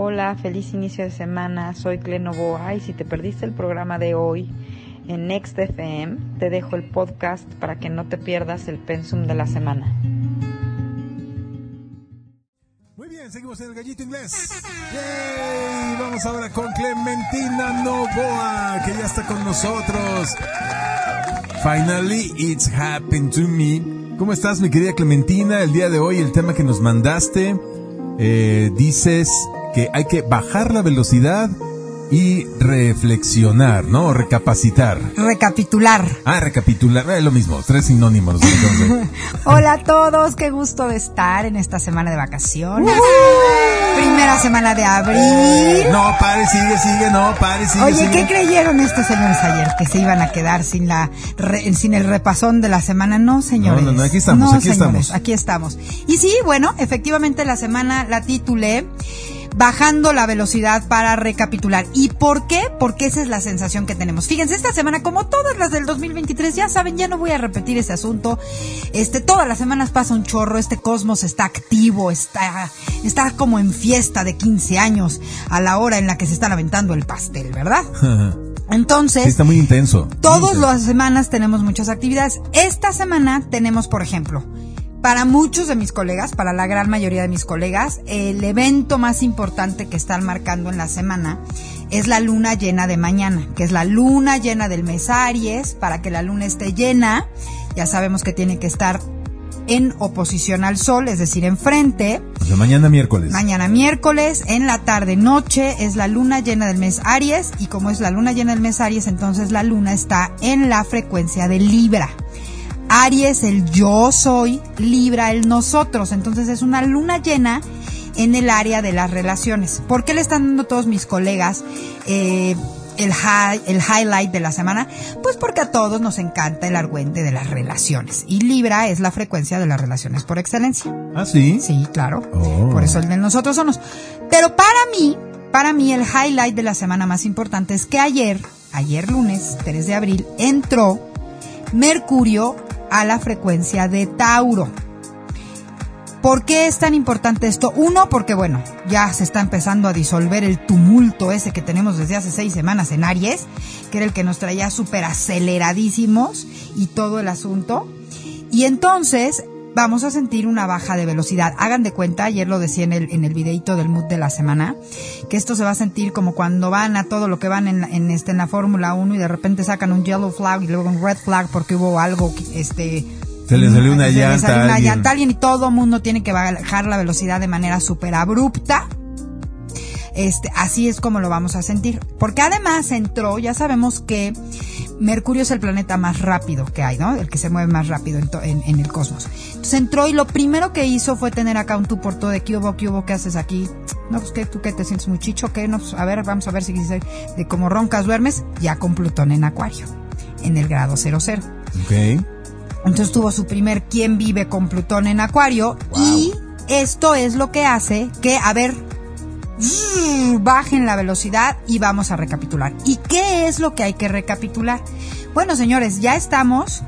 Hola, feliz inicio de semana. Soy Clenovoa y si te perdiste el programa de hoy en Next FM, te dejo el podcast para que no te pierdas el pensum de la semana. Muy bien, seguimos en el gallito inglés. ¡Yay! Vamos ahora con Clementina Novoa, que ya está con nosotros. Finally, it's happened to me. ¿Cómo estás, mi querida Clementina? El día de hoy, el tema que nos mandaste, eh, dices que hay que bajar la velocidad y reflexionar, ¿no? Recapacitar. Recapitular. Ah, recapitular, es lo mismo, tres sinónimos. Hola a todos, qué gusto de estar en esta semana de vacaciones. Primera semana de abril. No, pare, sigue, sigue, no, pare, sigue. Oye, ¿qué creyeron estos señores ayer? Que se iban a quedar sin la sin el repasón de la semana. No, señores. No, no, no aquí estamos, aquí estamos. Aquí estamos. Y sí, bueno, efectivamente la semana la titulé bajando la velocidad para recapitular. ¿Y por qué? Porque esa es la sensación que tenemos. Fíjense, esta semana, como todas las del 2023, ya saben, ya no voy a repetir ese asunto. Este, todas las semanas pasa un chorro, este cosmos está activo, está, está como en fiesta de 15 años a la hora en la que se está aventando el pastel, ¿verdad? Entonces, está muy intenso. Todas las semanas tenemos muchas actividades. Esta semana tenemos, por ejemplo, para muchos de mis colegas, para la gran mayoría de mis colegas, el evento más importante que están marcando en la semana es la luna llena de mañana, que es la luna llena del mes Aries. Para que la luna esté llena, ya sabemos que tiene que estar en oposición al sol, es decir, enfrente. O sea, mañana miércoles. Mañana miércoles, en la tarde noche, es la luna llena del mes Aries. Y como es la luna llena del mes Aries, entonces la luna está en la frecuencia de Libra. Aries el yo soy, Libra el nosotros. Entonces es una luna llena en el área de las relaciones. ¿Por qué le están dando todos mis colegas eh, el, el highlight de la semana? Pues porque a todos nos encanta el argüente de las relaciones. Y Libra es la frecuencia de las relaciones por excelencia. ¿Ah, sí? Sí, claro. Por eso el de nosotros somos. Pero para mí, para mí el highlight de la semana más importante es que ayer, ayer lunes 3 de abril, entró Mercurio a la frecuencia de Tauro. ¿Por qué es tan importante esto? Uno, porque bueno, ya se está empezando a disolver el tumulto ese que tenemos desde hace seis semanas en Aries, que era el que nos traía súper aceleradísimos y todo el asunto. Y entonces vamos a sentir una baja de velocidad. Hagan de cuenta, ayer lo decía en el, en el videito del mood de la semana, que esto se va a sentir como cuando van a todo lo que van en, en este, en la Fórmula 1 y de repente sacan un yellow flag y luego un red flag porque hubo algo, este, se le salió una llanta. una alguien. llanta alguien y todo mundo tiene que bajar la velocidad de manera súper abrupta. Este, así es como lo vamos a sentir. Porque además entró, ya sabemos que Mercurio es el planeta más rápido que hay, ¿no? El que se mueve más rápido en, en, el cosmos. Entonces entró y lo primero que hizo fue tener acá un tú por todo de qué hubo, qué hubo, qué haces aquí. No, pues que tú que te sientes muy chicho, que no, pues, a ver, vamos a ver si dice de cómo roncas duermes, ya con Plutón en Acuario, en el grado 00. Ok. Entonces tuvo su primer quién vive con Plutón en Acuario y esto es lo que hace que, a ver, bajen la velocidad y vamos a recapitular. ¿Y qué es lo que hay que recapitular? Bueno, señores, ya estamos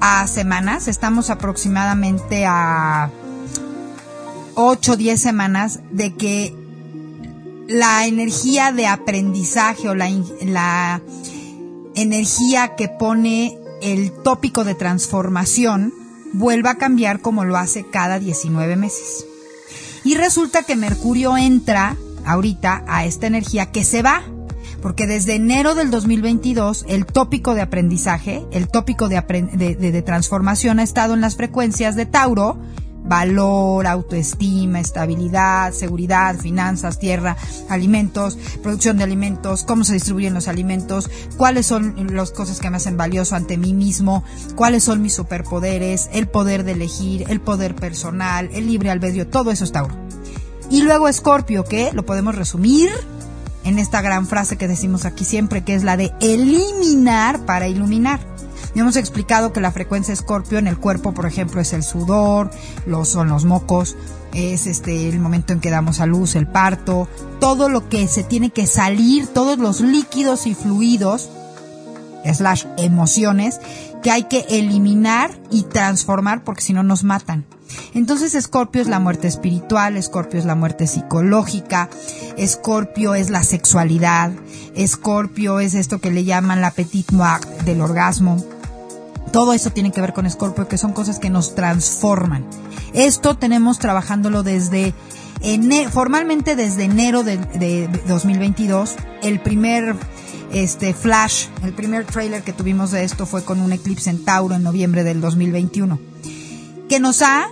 a semanas, estamos aproximadamente a 8 o 10 semanas de que la energía de aprendizaje o la, la energía que pone el tópico de transformación vuelva a cambiar como lo hace cada 19 meses. Y resulta que Mercurio entra ahorita a esta energía que se va. Porque desde enero del 2022 el tópico de aprendizaje, el tópico de, de, transformación ha estado en las frecuencias de Tauro, valor, autoestima, estabilidad, seguridad, finanzas, tierra, alimentos, producción de alimentos, cómo se distribuyen los alimentos, cuáles son las cosas que me hacen valioso ante mí mismo, cuáles son mis superpoderes, el poder de elegir, el poder personal, el libre albedrío, todo eso es Tauro. Y luego Escorpio, que lo podemos resumir en esta gran frase que decimos aquí siempre, que es la de eliminar para iluminar. Ya hemos explicado que la frecuencia Escorpio en el cuerpo, por ejemplo, es el sudor, los, son los mocos, es este el momento en que damos a luz, el parto, todo lo que se tiene que salir, todos los líquidos y fluidos slash emociones que hay que eliminar y transformar porque si no nos matan. Entonces Escorpio es la muerte espiritual, Escorpio es la muerte psicológica, Escorpio es la sexualidad, Escorpio es esto que le llaman la petit noir del orgasmo. Todo eso tiene que ver con Escorpio, que son cosas que nos transforman. Esto tenemos trabajándolo desde formalmente desde enero de, de 2022. El primer este flash, el primer trailer que tuvimos de esto fue con un eclipse en Tauro en noviembre del 2021, que nos ha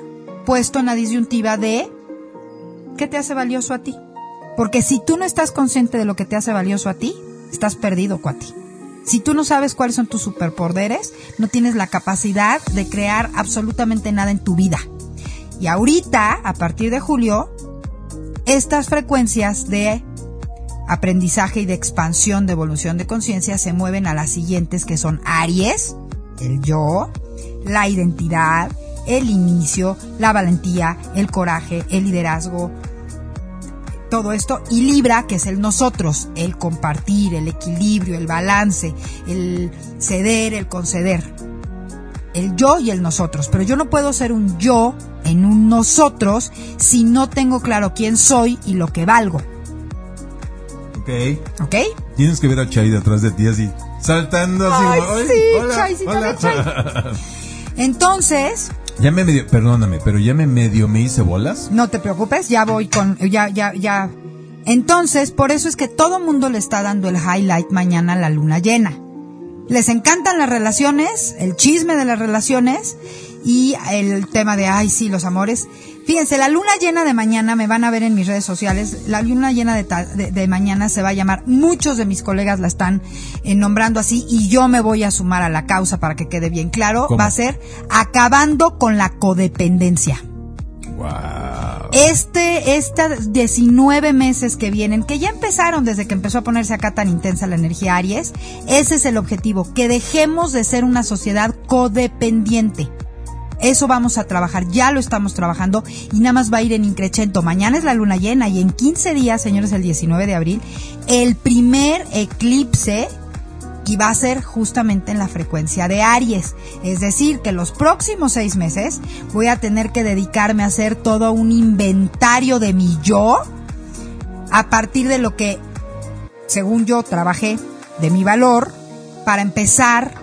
puesto en la disyuntiva de ¿qué te hace valioso a ti? Porque si tú no estás consciente de lo que te hace valioso a ti, estás perdido, cuati. Si tú no sabes cuáles son tus superpoderes, no tienes la capacidad de crear absolutamente nada en tu vida. Y ahorita, a partir de julio, estas frecuencias de aprendizaje y de expansión de evolución de conciencia se mueven a las siguientes que son Aries, el yo, la identidad, el inicio, la valentía, el coraje, el liderazgo, todo esto, y Libra, que es el nosotros, el compartir, el equilibrio, el balance, el ceder, el conceder. El yo y el nosotros. Pero yo no puedo ser un yo en un nosotros si no tengo claro quién soy y lo que valgo. Ok. ¿Ok? Tienes que ver a Chai detrás de ti así, saltando así. Ay, "Ay, sí, hola, Chaisita, hola". ve, Chai. Entonces, Ya me medio, perdóname, pero ya me medio me hice bolas. no te preocupes, ya voy con, ya, ya, ya. Entonces, por eso es que todo mundo le está dando el highlight mañana a la luna llena. Les encantan las relaciones, el chisme de las relaciones y el tema de, ay, sí, los amores. Fíjense, la luna llena de mañana, me van a ver en mis redes sociales, la luna llena de, de- de mañana se va a llamar, muchos de mis colegas la están eh, nombrando así y yo me voy a sumar a la causa para que quede bien claro, ¿Cómo? va a ser acabando con la codependencia Wow. este, estas 19 meses que vienen, que ya empezaron desde que empezó a ponerse acá tan intensa la energía Aries, ese es el objetivo, que dejemos de ser una sociedad codependiente. Eso vamos a trabajar, ya lo estamos trabajando y nada más va a ir en increchento. Mañana es la luna llena y en 15 días, señores, el 19 de abril, el primer eclipse y va a ser justamente en la frecuencia de Aries. Es decir, que los próximos seis meses voy a tener que dedicarme a hacer todo un inventario de mi yo a partir de lo que, según yo, trabajé de mi valor para empezar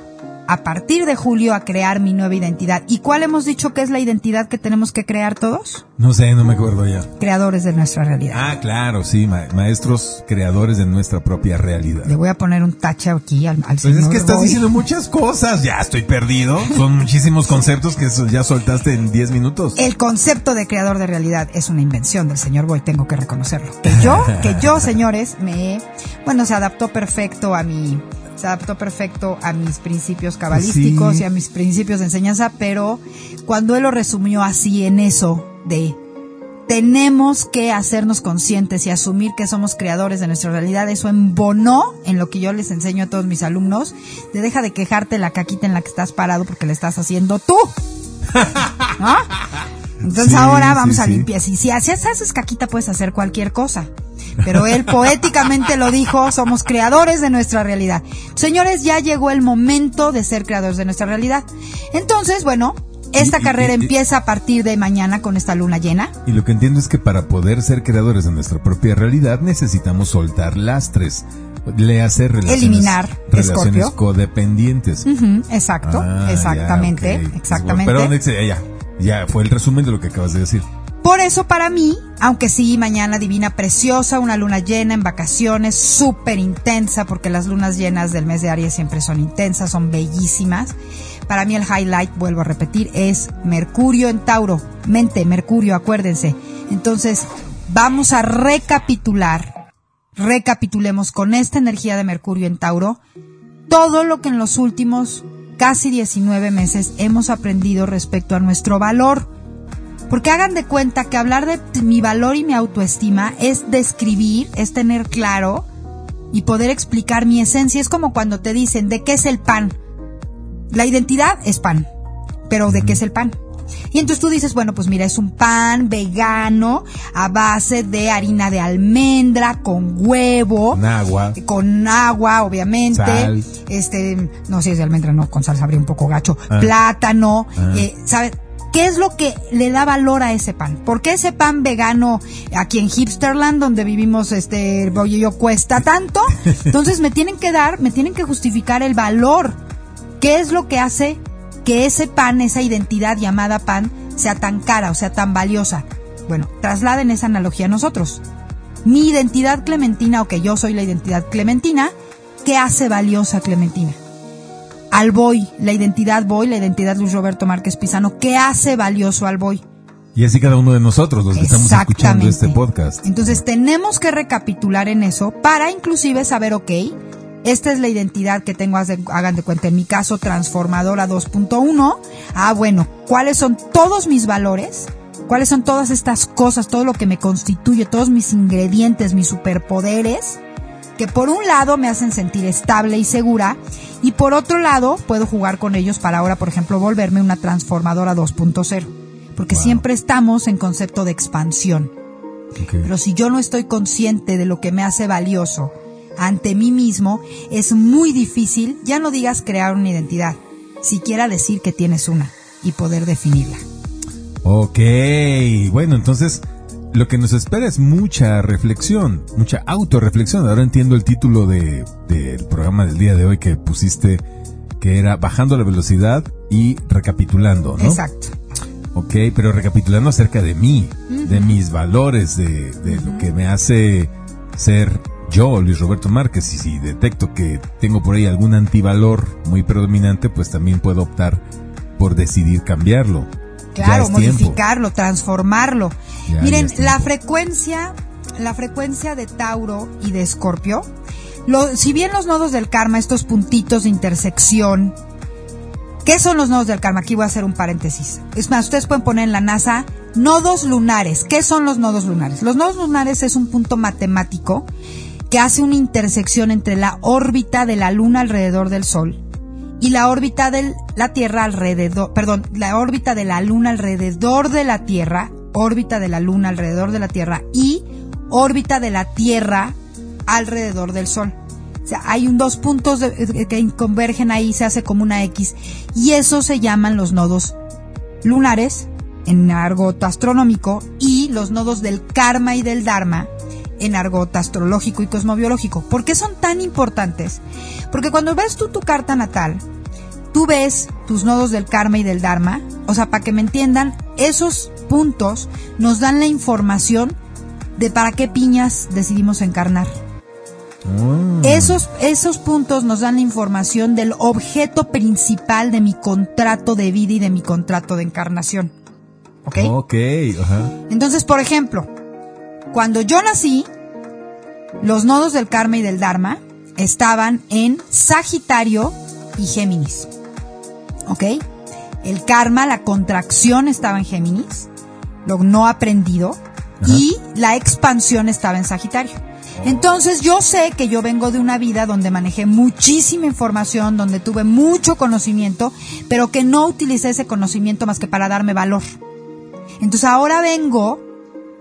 a partir de julio a crear mi nueva identidad. ¿Y cuál hemos dicho que es la identidad que tenemos que crear todos? No sé, no me acuerdo ya. Creadores de nuestra realidad. Ah, claro, sí, ma- maestros creadores de nuestra propia realidad. Le voy a poner un tache aquí al, al Pues señor es que estás diciendo muchas cosas. Ya estoy perdido. Son muchísimos conceptos que ya soltaste en 10 minutos. El concepto de creador de realidad es una invención del señor Boy, tengo que reconocerlo. Que yo, que yo, señores, me, bueno, se adaptó perfecto a mi, se adaptó perfecto a mis principios cabalísticos Sí. y a mis principios de enseñanza, pero cuando él lo resumió así en eso de tenemos que hacernos conscientes y asumir que somos creadores de nuestra realidad. Eso embonó en lo que yo les enseño a todos mis alumnos. De deja de quejarte la caquita en la que estás parado porque le estás haciendo tú. ¿No? Entonces Sí, ahora sí, vamos a sí. limpiar. Si, si haces, haces caquita puedes hacer cualquier cosa. Pero él poéticamente lo dijo, somos creadores de nuestra realidad. Señores, ya llegó el momento de ser creadores de nuestra realidad. Entonces, bueno, esta Y- carrera y- empieza a partir de mañana con esta luna llena. Y lo que entiendo es que para poder ser creadores de nuestra propia realidad necesitamos soltar lastres. Le hacer relaciones, Eliminar, relaciones codependientes. Exacto, Ah, exactamente, ya, ok. exactamente. Perdón, ya, ya fue el resumen de lo que acabas de decir. Por eso para mí, aunque sí, mañana divina preciosa, una luna llena en vacaciones, súper intensa, porque las lunas llenas del mes de Aries siempre son intensas, son bellísimas. Para mí el highlight, vuelvo a repetir, es Mercurio en Tauro. Mente, Mercurio, acuérdense. Entonces, vamos a recapitular, recapitulemos con esta energía de Mercurio en Tauro, todo lo que en los últimos casi 19 meses hemos aprendido respecto a nuestro valor. Porque hagan de cuenta que hablar de mi valor y mi autoestima es describir, es tener claro y poder explicar mi esencia. Es como cuando te dicen, ¿de qué es el pan? La identidad es pan. Pero ¿de qué es el pan? Y entonces tú dices, bueno, pues mira, es un pan vegano a base de harina de almendra con huevo. Con agua. Con agua, obviamente. Sal. Este, no si es de almendra, no, con sal sabría un poco gacho. Ah. Plátano, Ah. eh, ¿sabes? ¿Qué es lo que le da valor a ese pan? ¿Por qué ese pan vegano aquí en Hipsterland, donde vivimos, este, rollo yo, cuesta tanto? Entonces me tienen que dar, me tienen que justificar el valor. ¿Qué es lo que hace que ese pan, esa identidad llamada pan, sea tan cara o sea tan valiosa? Bueno, trasladen esa analogía a nosotros. Mi identidad clementina, o que yo soy la identidad clementina, ¿qué hace valiosa Clementina? Al Boy, la identidad Boy, la identidad Luis Roberto Márquez Pizano, ¿qué hace valioso al Boy? Y así cada uno de nosotros, los que estamos escuchando este podcast. Entonces tenemos que recapitular en eso para inclusive saber, ok, esta es la identidad que tengo, hagan de cuenta, en mi caso, transformadora 2.1. Ah, bueno, ¿cuáles son todos mis valores? ¿Cuáles son todas estas cosas, todo lo que me constituye, todos mis ingredientes, mis superpoderes? Que por un lado me hacen sentir estable y segura y por otro lado puedo jugar con ellos para ahora, por ejemplo, volverme una transformadora 2.0. Porque Wow. siempre estamos en concepto de expansión. Pero si yo no estoy consciente de lo que me hace valioso ante mí mismo, es muy difícil, ya no digas crear una identidad, siquiera decir que tienes una y poder definirla. Ok, bueno, entonces lo que nos espera es mucha reflexión, mucha autorreflexión. Ahora entiendo el título de, del programa del día de hoy que pusiste, que era Bajando la velocidad y recapitulando, ¿no? Exacto. Ok, pero recapitulando acerca de mí, de mis valores, de, de lo que me hace ser yo, Luis Roberto Márquez, y si detecto que tengo por ahí algún antivalor muy predominante, pues también puedo optar por decidir cambiarlo. Claro, tiempo. modificarlo, transformarlo. Ya, Miren, ya la frecuencia, la frecuencia de Tauro y de Escorpio, lo- si bien los nodos del karma, estos puntitos de intersección, ¿qué son los nodos del karma? Aquí voy a hacer un paréntesis. Es más, ustedes pueden poner en la NASA nodos lunares. ¿Qué son los nodos lunares? Los nodos lunares es un punto matemático que hace una intersección entre la órbita de la luna alrededor del sol y la órbita de la Tierra alrededor, perdón, la órbita de la Luna alrededor de la Tierra, órbita de la Luna alrededor de la Tierra y órbita de la Tierra alrededor del Sol. O sea, hay un dos puntos de- que convergen ahí, se hace como una X y eso se llaman los nodos lunares en argot astronómico y los nodos del karma y del dharma en argot astrológico y cosmobiológico. ¿Por qué son tan importantes? Porque cuando ves tú tu carta natal, tú ves tus nodos del karma y del dharma, o sea, para que me entiendan, esos puntos nos dan la información de para qué piñas decidimos encarnar. Ah, Esos, esos puntos nos dan la información del objeto principal de mi contrato de vida y de mi contrato de encarnación. ¿Ok? Ok, ajá. Entonces, por ejemplo, cuando yo nací, los nodos del karma y del dharma estaban en Sagitario y Géminis. ¿Ok? El karma, la contracción estaba en Géminis, lo no aprendido, y la expansión estaba en Sagitario. Entonces yo sé que yo vengo de una vida donde manejé muchísima información, donde tuve mucho conocimiento, pero que no utilicé ese conocimiento más que para darme valor. Entonces ahora vengo,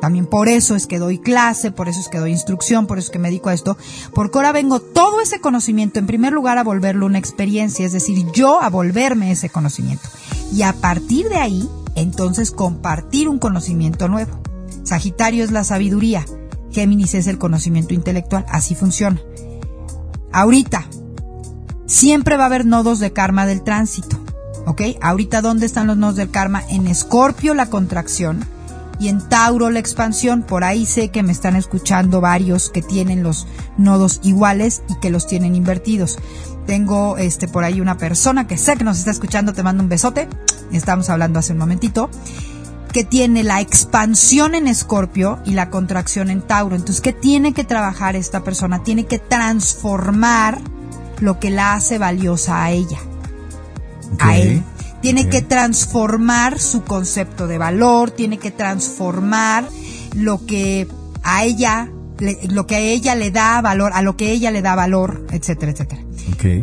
también por eso es que doy clase, por eso es que doy instrucción, por eso es que me dedico a esto, porque ahora vengo todo ese conocimiento en primer lugar a volverlo una experiencia, es decir, yo a volverme ese conocimiento. Y a partir de ahí, entonces compartir un conocimiento nuevo. Sagitario es la sabiduría, Géminis es el conocimiento intelectual, así funciona. Ahorita, siempre va a haber nodos de karma del tránsito. ¿Ok? Ahorita, ¿dónde están los nodos del karma? En Escorpio la contracción y en Tauro la expansión. Por ahí sé que me están escuchando varios que tienen los nodos iguales y que los tienen invertidos. Tengo este por ahí una persona que sé que nos está escuchando, te mando un besote. Estamos hablando hace un momentito que tiene la expansión en Escorpio y la contracción en Tauro. Entonces, ¿qué tiene que trabajar esta persona? Tiene que transformar lo que la hace valiosa a ella a él. Tiene que transformar su concepto de valor, tiene que transformar lo que a ella, le- lo que a ella le da valor, a lo que ella le da valor, etcétera, etcétera.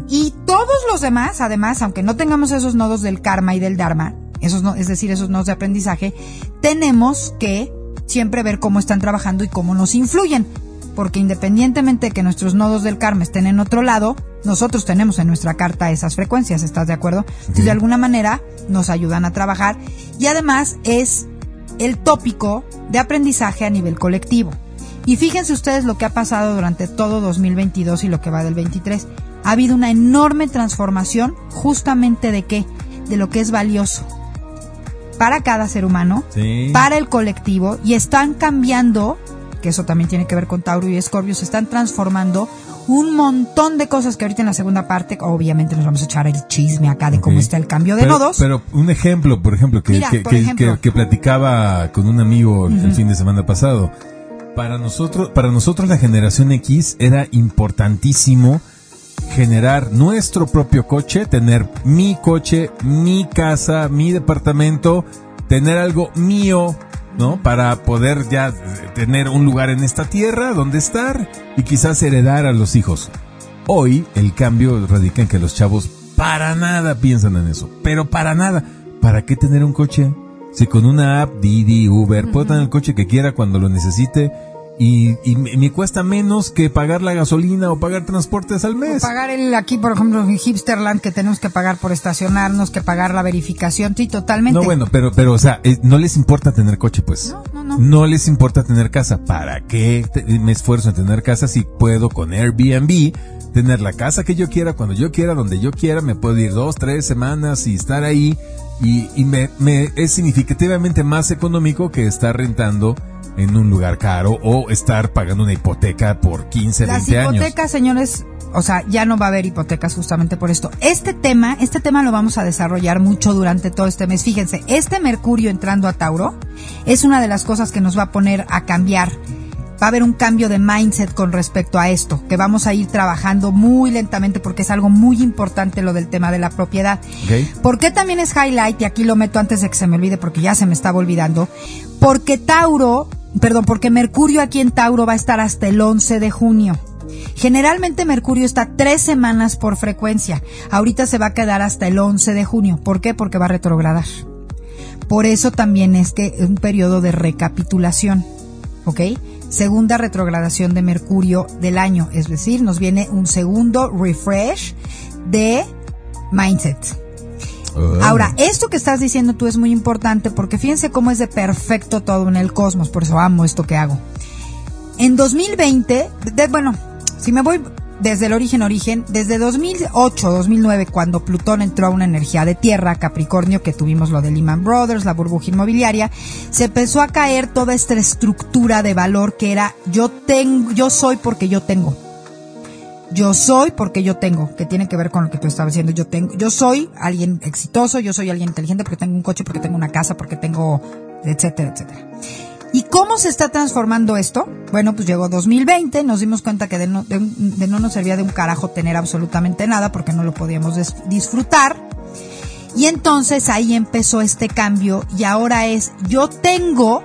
Y todos los demás, además, aunque no tengamos esos nodos del karma y del dharma, esos no, es decir, esos nodos de aprendizaje, tenemos que siempre ver cómo están trabajando y cómo nos influyen. Porque independientemente de que nuestros nodos del karma estén en otro lado, nosotros tenemos en nuestra carta esas frecuencias, ¿estás de acuerdo? Entonces, de alguna manera nos ayudan a trabajar y además es el tópico de aprendizaje a nivel colectivo. Y fíjense ustedes lo que ha pasado durante todo 2022 y lo que va del 23. Ha habido una enorme transformación justamente de qué? De lo que es valioso para cada ser humano, Sí. para el colectivo y están cambiando, que eso también tiene que ver con Tauro y Escorpio, se están transformando un montón de cosas que ahorita en la segunda parte, obviamente nos vamos a echar el chisme acá de cómo está el cambio de pero, nodos. Pero un ejemplo, por ejemplo, que, Mira, que, por que- ejemplo. que- que platicaba con un amigo el fin de semana pasado. Para nosotros, para nosotros la generación X era importantísimo generar nuestro propio coche, tener mi coche, mi casa, mi departamento, tener algo mío, ¿no? Para poder ya tener un lugar en esta tierra donde estar y quizás heredar a los hijos. Hoy el cambio radica en que los chavos para nada piensan en eso, pero para nada. ¿Para qué tener un coche? Si con una app, Didi, Uber, puedo tener el coche que quiera cuando lo necesite y, y me, me cuesta menos que pagar la gasolina o pagar transportes al O mes. pagar el aquí, por ejemplo, en Hipsterland, que tenemos que pagar por estacionarnos, que pagar la verificación, sí, totalmente. No, bueno, pero, pero, o sea, eh, no les importa tener coche, pues. No, no, no. les importa tener casa. ¿Para qué te- me esfuerzo en tener casa si puedo con Airbnb tener la casa que yo quiera, cuando yo quiera, donde yo quiera? Me puedo ir dos, tres semanas y estar ahí. Y, y me, me es significativamente más económico que estar rentando en un lugar caro o estar pagando una hipoteca por 15, Las 20 años. hipotecas, señores, o sea, ya no va a haber hipotecas justamente por esto. Este tema, este tema lo vamos a desarrollar mucho durante todo este mes. Fíjense, este Mercurio entrando a Tauro es una de las cosas que nos va a poner a cambiar. Va a haber un cambio de mindset con respecto a esto, que vamos a ir trabajando muy lentamente porque es algo muy importante lo del tema de la propiedad. ¿Ok? ¿Por qué también es highlight? Y aquí lo meto antes de que se me olvide porque ya se me estaba olvidando. Porque Tauro, perdón, porque Mercurio aquí en Tauro va a estar hasta el 11 de junio. Generalmente Mercurio está tres semanas por frecuencia. Ahorita se va a quedar hasta el 11 de junio. ¿Por qué? Porque va a retrogradar. Por eso también es que es un periodo de recapitulación. ¿Ok? Segunda retrogradación de Mercurio del año. Es decir, nos viene un segundo refresh de mindset. Oh. Ahora, esto que estás diciendo tú es muy importante porque fíjense cómo es de perfecto todo en el cosmos, por eso amo esto que hago. En 2020, de- bueno, si me voy desde el origen origen, desde 2008, 2009, cuando Plutón entró a una energía de tierra, Capricornio, que tuvimos lo de Lehman Brothers, la burbuja inmobiliaria, se empezó a caer toda esta estructura de valor que era yo tengo, yo soy porque yo tengo. Yo soy porque yo tengo, que tiene que ver con lo que tú estabas diciendo. Yo tengo, yo soy alguien exitoso, yo soy alguien inteligente porque tengo un coche, porque tengo una casa, porque tengo, etcétera, etcétera. ¿Y cómo se está transformando esto? Bueno, pues llegó 2020, nos dimos cuenta que de no, de, de no nos servía de un carajo tener absolutamente nada porque no lo podíamos disfrutar. Y entonces ahí empezó este cambio y ahora es yo tengo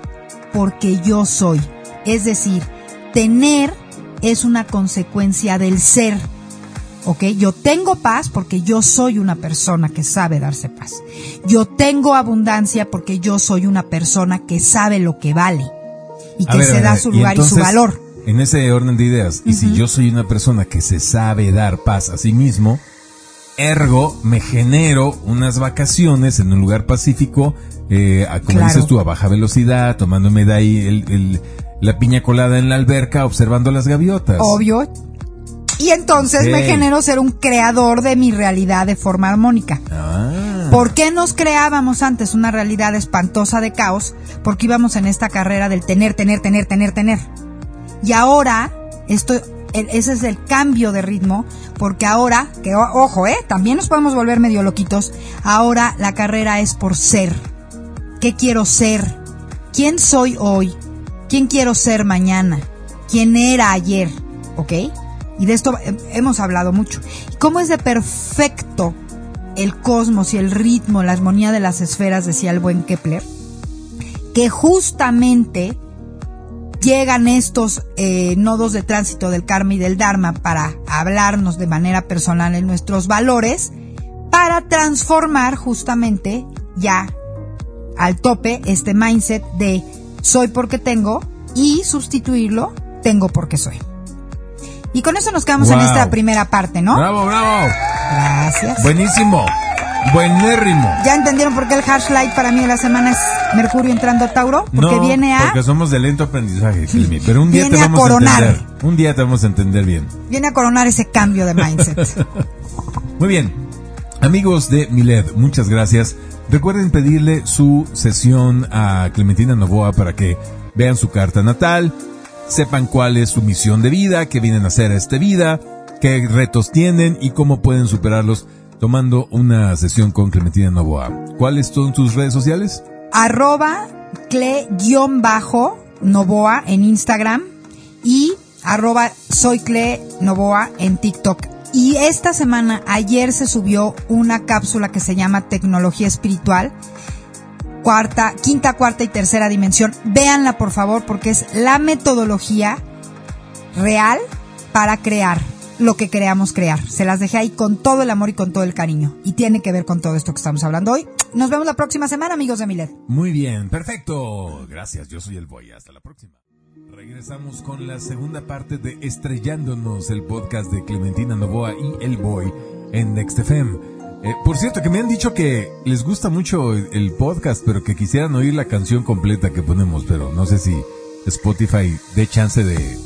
porque yo soy. Es decir, tener es una consecuencia del ser. ¿Ok? Yo tengo paz porque yo soy una persona que sabe darse paz. Yo tengo abundancia porque yo soy una persona que sabe lo que vale y que ver, se da ver, su y lugar y su valor. En ese orden de ideas, y si yo soy una persona que se sabe dar paz a sí mismo, ergo me genero unas vacaciones en un lugar pacífico, eh, a- como Claro. dices tú, a baja velocidad, tomándome de ahí el- el- la piña colada en la alberca, observando las gaviotas. Obvio. Y entonces me Ok. genero ser un creador de mi realidad de forma armónica. Ah. ¿Por qué nos creábamos antes una realidad espantosa de caos? Porque íbamos en esta carrera del tener, tener, tener, tener, tener. Y ahora, esto, el- ese es el cambio de ritmo, porque ahora, que ojo, eh, también nos podemos volver medio loquitos, ahora la carrera es por ser. ¿Qué quiero ser? ¿Quién soy hoy? ¿Quién quiero ser mañana? ¿Quién era ayer? ¿Ok? Y de esto hemos hablado mucho. ¿Cómo es de perfecto el cosmos y el ritmo, la armonía de las esferas, decía el buen Kepler? Que justamente llegan estos eh, nodos de tránsito del karma y del dharma para hablarnos de manera personal en nuestros valores, para transformar justamente ya al tope este mindset de soy porque tengo y sustituirlo tengo porque soy. Y con eso nos quedamos en esta primera parte, ¿no? Bravo, bravo. Gracias. Buenísimo. Buenérrimo. ¿Ya entendieron por qué el light para mí de la semana es Mercurio entrando a Tauro? Porque no, viene a Porque somos de lento aprendizaje, Clemi, Pero un día Viene te a vamos a, coronar. entender. Un día te vamos a entender bien. viene a coronar ese cambio de mindset. Muy bien. Amigos de Miled, muchas gracias. Recuerden pedirle su sesión a Clementina Novoa para que vean su carta natal, sepan cuál es su misión de vida, qué vienen a hacer a esta vida, qué retos tienen y cómo pueden superarlos tomando una sesión con Clementina Novoa. ¿Cuáles son tus redes sociales? arroba cle-novoa en Instagram y arroba soy novoa en TikTok. Y esta semana, ayer se subió una cápsula que se llama Tecnología Espiritual, cuarta, quinta, cuarta y tercera dimensión. Véanla por favor porque es la metodología real para crear lo que creamos crear. Se las dejé ahí con todo el amor y con todo el cariño. Y tiene que ver con todo esto que estamos hablando hoy. Nos vemos la próxima semana, amigos de Milet. Muy bien, perfecto. Gracias, yo soy el Boy. Hasta la próxima. Regresamos con la segunda parte de Estrellándonos, el podcast de Clementina Novoa y El Boy en NextFM. Eh, por cierto, que me han dicho que les gusta mucho el, podcast, pero que quisieran oír la canción completa que ponemos, pero no sé si Spotify dé chance de,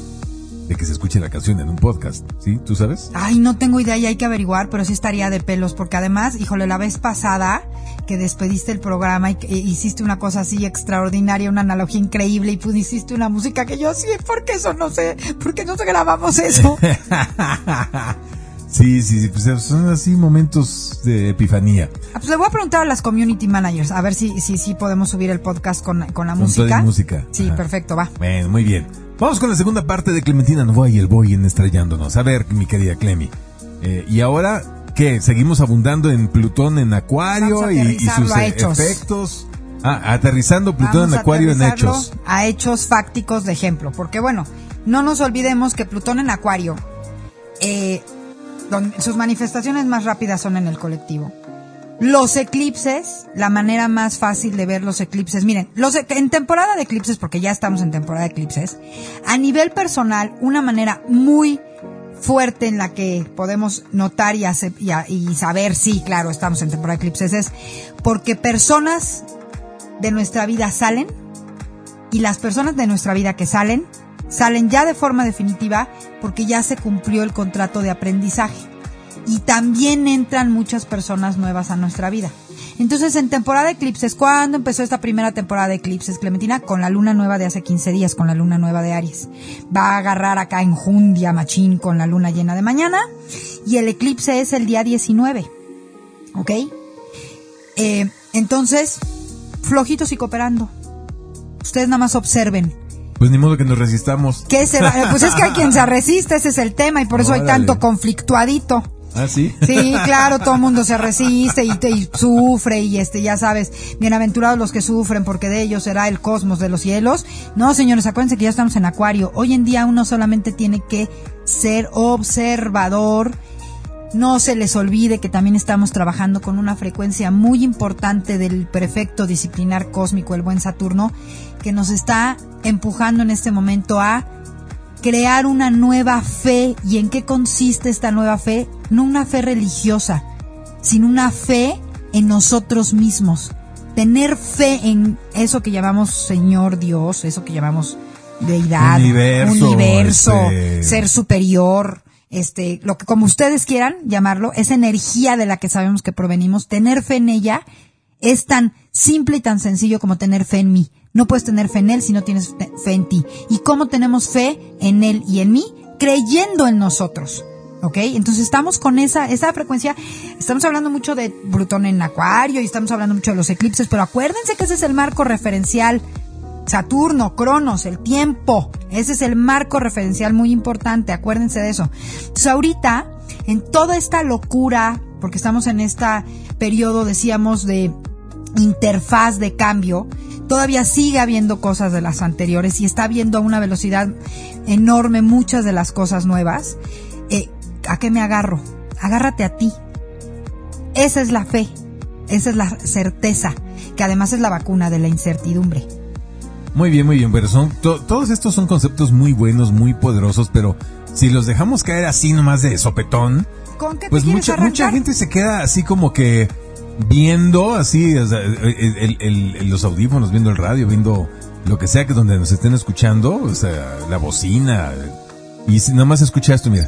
de que se escuche la canción en un podcast. ¿Sí? ¿Tú sabes? Ay, no tengo idea y hay que averiguar, pero sí estaría de pelos, porque además, híjole, la vez pasada que despediste el programa y que e hiciste una cosa así extraordinaria, una analogía increíble y pues hiciste una música que yo sí, ¿por qué eso no sé? ¿Por qué no grabamos eso? sí, sí, sí, pues son así momentos de epifanía. Ah, pues le voy a preguntar a las community managers, a ver si si, si podemos subir el podcast con, con la Con música. toda música. Sí, Ajá. perfecto, va. Bueno, muy bien. Vamos con la segunda parte de Clementina Novoa y el Boy en Estrellándonos. A ver, mi querida Clemi. Eh, y ahora, ¿qué? ¿Seguimos abundando en Plutón en Acuario y, sus hechos. efectos? Ah, aterrizando Plutón Vamos en Acuario en hechos. A hechos fácticos de ejemplo. Porque bueno, no nos olvidemos que Plutón en Acuario, eh, donde sus manifestaciones más rápidas son en el colectivo. Los eclipses, la manera más fácil de ver los eclipses, miren, los e- en temporada de eclipses, porque ya estamos en temporada de eclipses, a nivel personal, una manera muy fuerte en la que podemos notar y, hace- y y saber, sí, claro, estamos en temporada de eclipses, es porque personas de nuestra vida salen y las personas de nuestra vida que salen, salen ya de forma definitiva porque ya se cumplió el contrato de aprendizaje. Y también entran muchas personas nuevas a nuestra vida. Entonces, en temporada de eclipses, ¿cuándo empezó esta primera temporada de eclipses, Clementina? Con la luna nueva de hace 15 días, con la luna nueva de Aries. Va a agarrar acá en Jundia, Machín, con la luna llena de mañana. Y el eclipse es el día 19. ¿Ok? Eh, entonces, flojitos y cooperando. Ustedes nada más observen. Pues ni modo que nos resistamos. ¿Qué se va? Pues es que hay quien se resiste, ese es el tema, y por eso hay tanto conflictuadito. Ah, sí. Sí, claro, todo el mundo se resiste y, y sufre y este, ya sabes, bienaventurados los que sufren porque de ellos será el cosmos de los cielos. No, señores, acuérdense que ya estamos en acuario. Hoy en día uno solamente tiene que ser observador. No se les olvide que también estamos trabajando con una frecuencia muy importante del perfecto disciplinar cósmico, el buen Saturno, que nos está empujando en este momento a crear una nueva fe. ¿Y en qué consiste esta nueva fe? No una fe religiosa, sino una fe en nosotros mismos. Tener fe en eso que llamamos Señor Dios, eso que llamamos deidad, Universo, universo, este- ser superior, este, lo que como ustedes quieran llamarlo, esa energía de la que sabemos que provenimos, tener fe en ella es tan simple y tan sencillo como tener fe en mí. No puedes tener fe en él si no tienes fe en ti. ¿Y cómo tenemos fe en él y en mí? Creyendo en nosotros. ¿Ok? Entonces estamos con esa, esa frecuencia. Estamos hablando mucho de Plutón en Acuario y estamos hablando mucho de los eclipses, pero acuérdense que ese es el marco referencial. Saturno, Cronos, el tiempo. Ese es el marco referencial muy importante, acuérdense de eso. Entonces ahorita, en toda esta locura, porque estamos en este periodo, decíamos, de interfaz de cambio, todavía sigue habiendo cosas de las anteriores y está habiendo a una velocidad enorme muchas de las cosas nuevas. Eh, ¿A qué me agarro? Agárrate a ti. Esa es la fe, esa es la certeza, que además es la vacuna de la incertidumbre. Muy bien, muy bien, pero son to- todos estos son conceptos muy buenos, muy poderosos, pero si los dejamos caer así nomás de sopetón, ¿Con qué te pues mucha arrancar? mucha gente se queda así como que viendo así o sea, el- el- el- el- los audífonos, viendo el radio, viendo lo que sea que donde nos estén escuchando, o sea, la bocina y si nomás escucha esto, mira.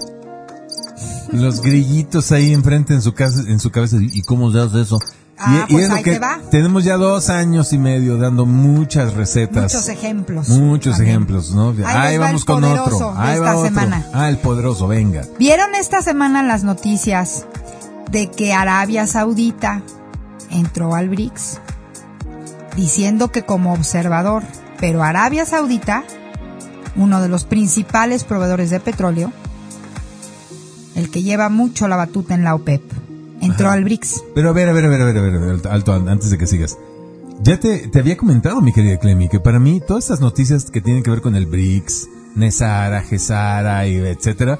Los grillitos ahí enfrente en su casa, en su cabeza, ¿y cómo se hace eso? Ah, y, y pues es lo que te va. tenemos ya dos años y medio dando muchas recetas. Muchos ejemplos. Muchos también. ejemplos, ¿no? Ahí va vamos con otro. Ahí va esta otro. semana. Ah, el poderoso, venga. ¿Vieron esta semana las noticias de que Arabia Saudita entró al BRICS? Diciendo que como observador, pero Arabia Saudita, uno de los principales proveedores de petróleo, el que lleva mucho la batuta en la OPEP, entró Ajá. al BRICS. Pero a ver, a ver, a ver, a ver, a ver, alto, antes de que sigas. Ya te, te había comentado, mi querida Clemi, que para mí todas estas noticias que tienen que ver con el BRICS, Nesara, Gesara, y etcétera,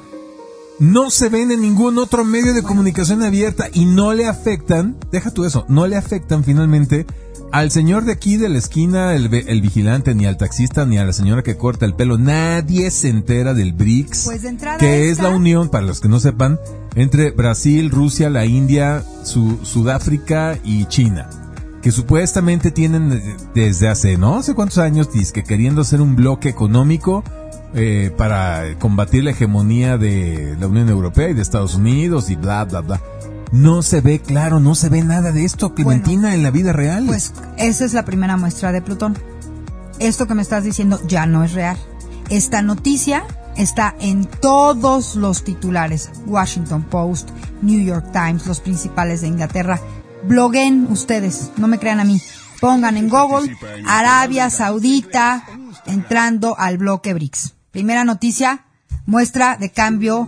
no se ven en ningún otro medio de comunicación abierta y no le afectan, deja tú eso, no le afectan finalmente al señor de aquí de la esquina, el, el vigilante, ni al taxista, ni a la señora que corta el pelo. Nadie se entera del BRICS, Pues de que es la unión, para los que no sepan, entre Brasil, Rusia, la India, Su- Sudáfrica y China. Que supuestamente tienen eh, desde hace no sé cuántos años, que queriendo hacer un bloque económico eh, para combatir la hegemonía de la Unión Europea y de Estados Unidos y bla, bla, bla. No se ve claro, no se ve nada de esto, Clementina, en la vida real. Pues esa es la primera muestra de Plutón. Esto que me estás diciendo ya no es real. Esta noticia está en todos los titulares. Washington Post, New York Times, los principales de Inglaterra. Bloguen ustedes, no me crean a mí. Pongan en Google Arabia Saudita entrando al bloque BRICS. Primera noticia, muestra de cambio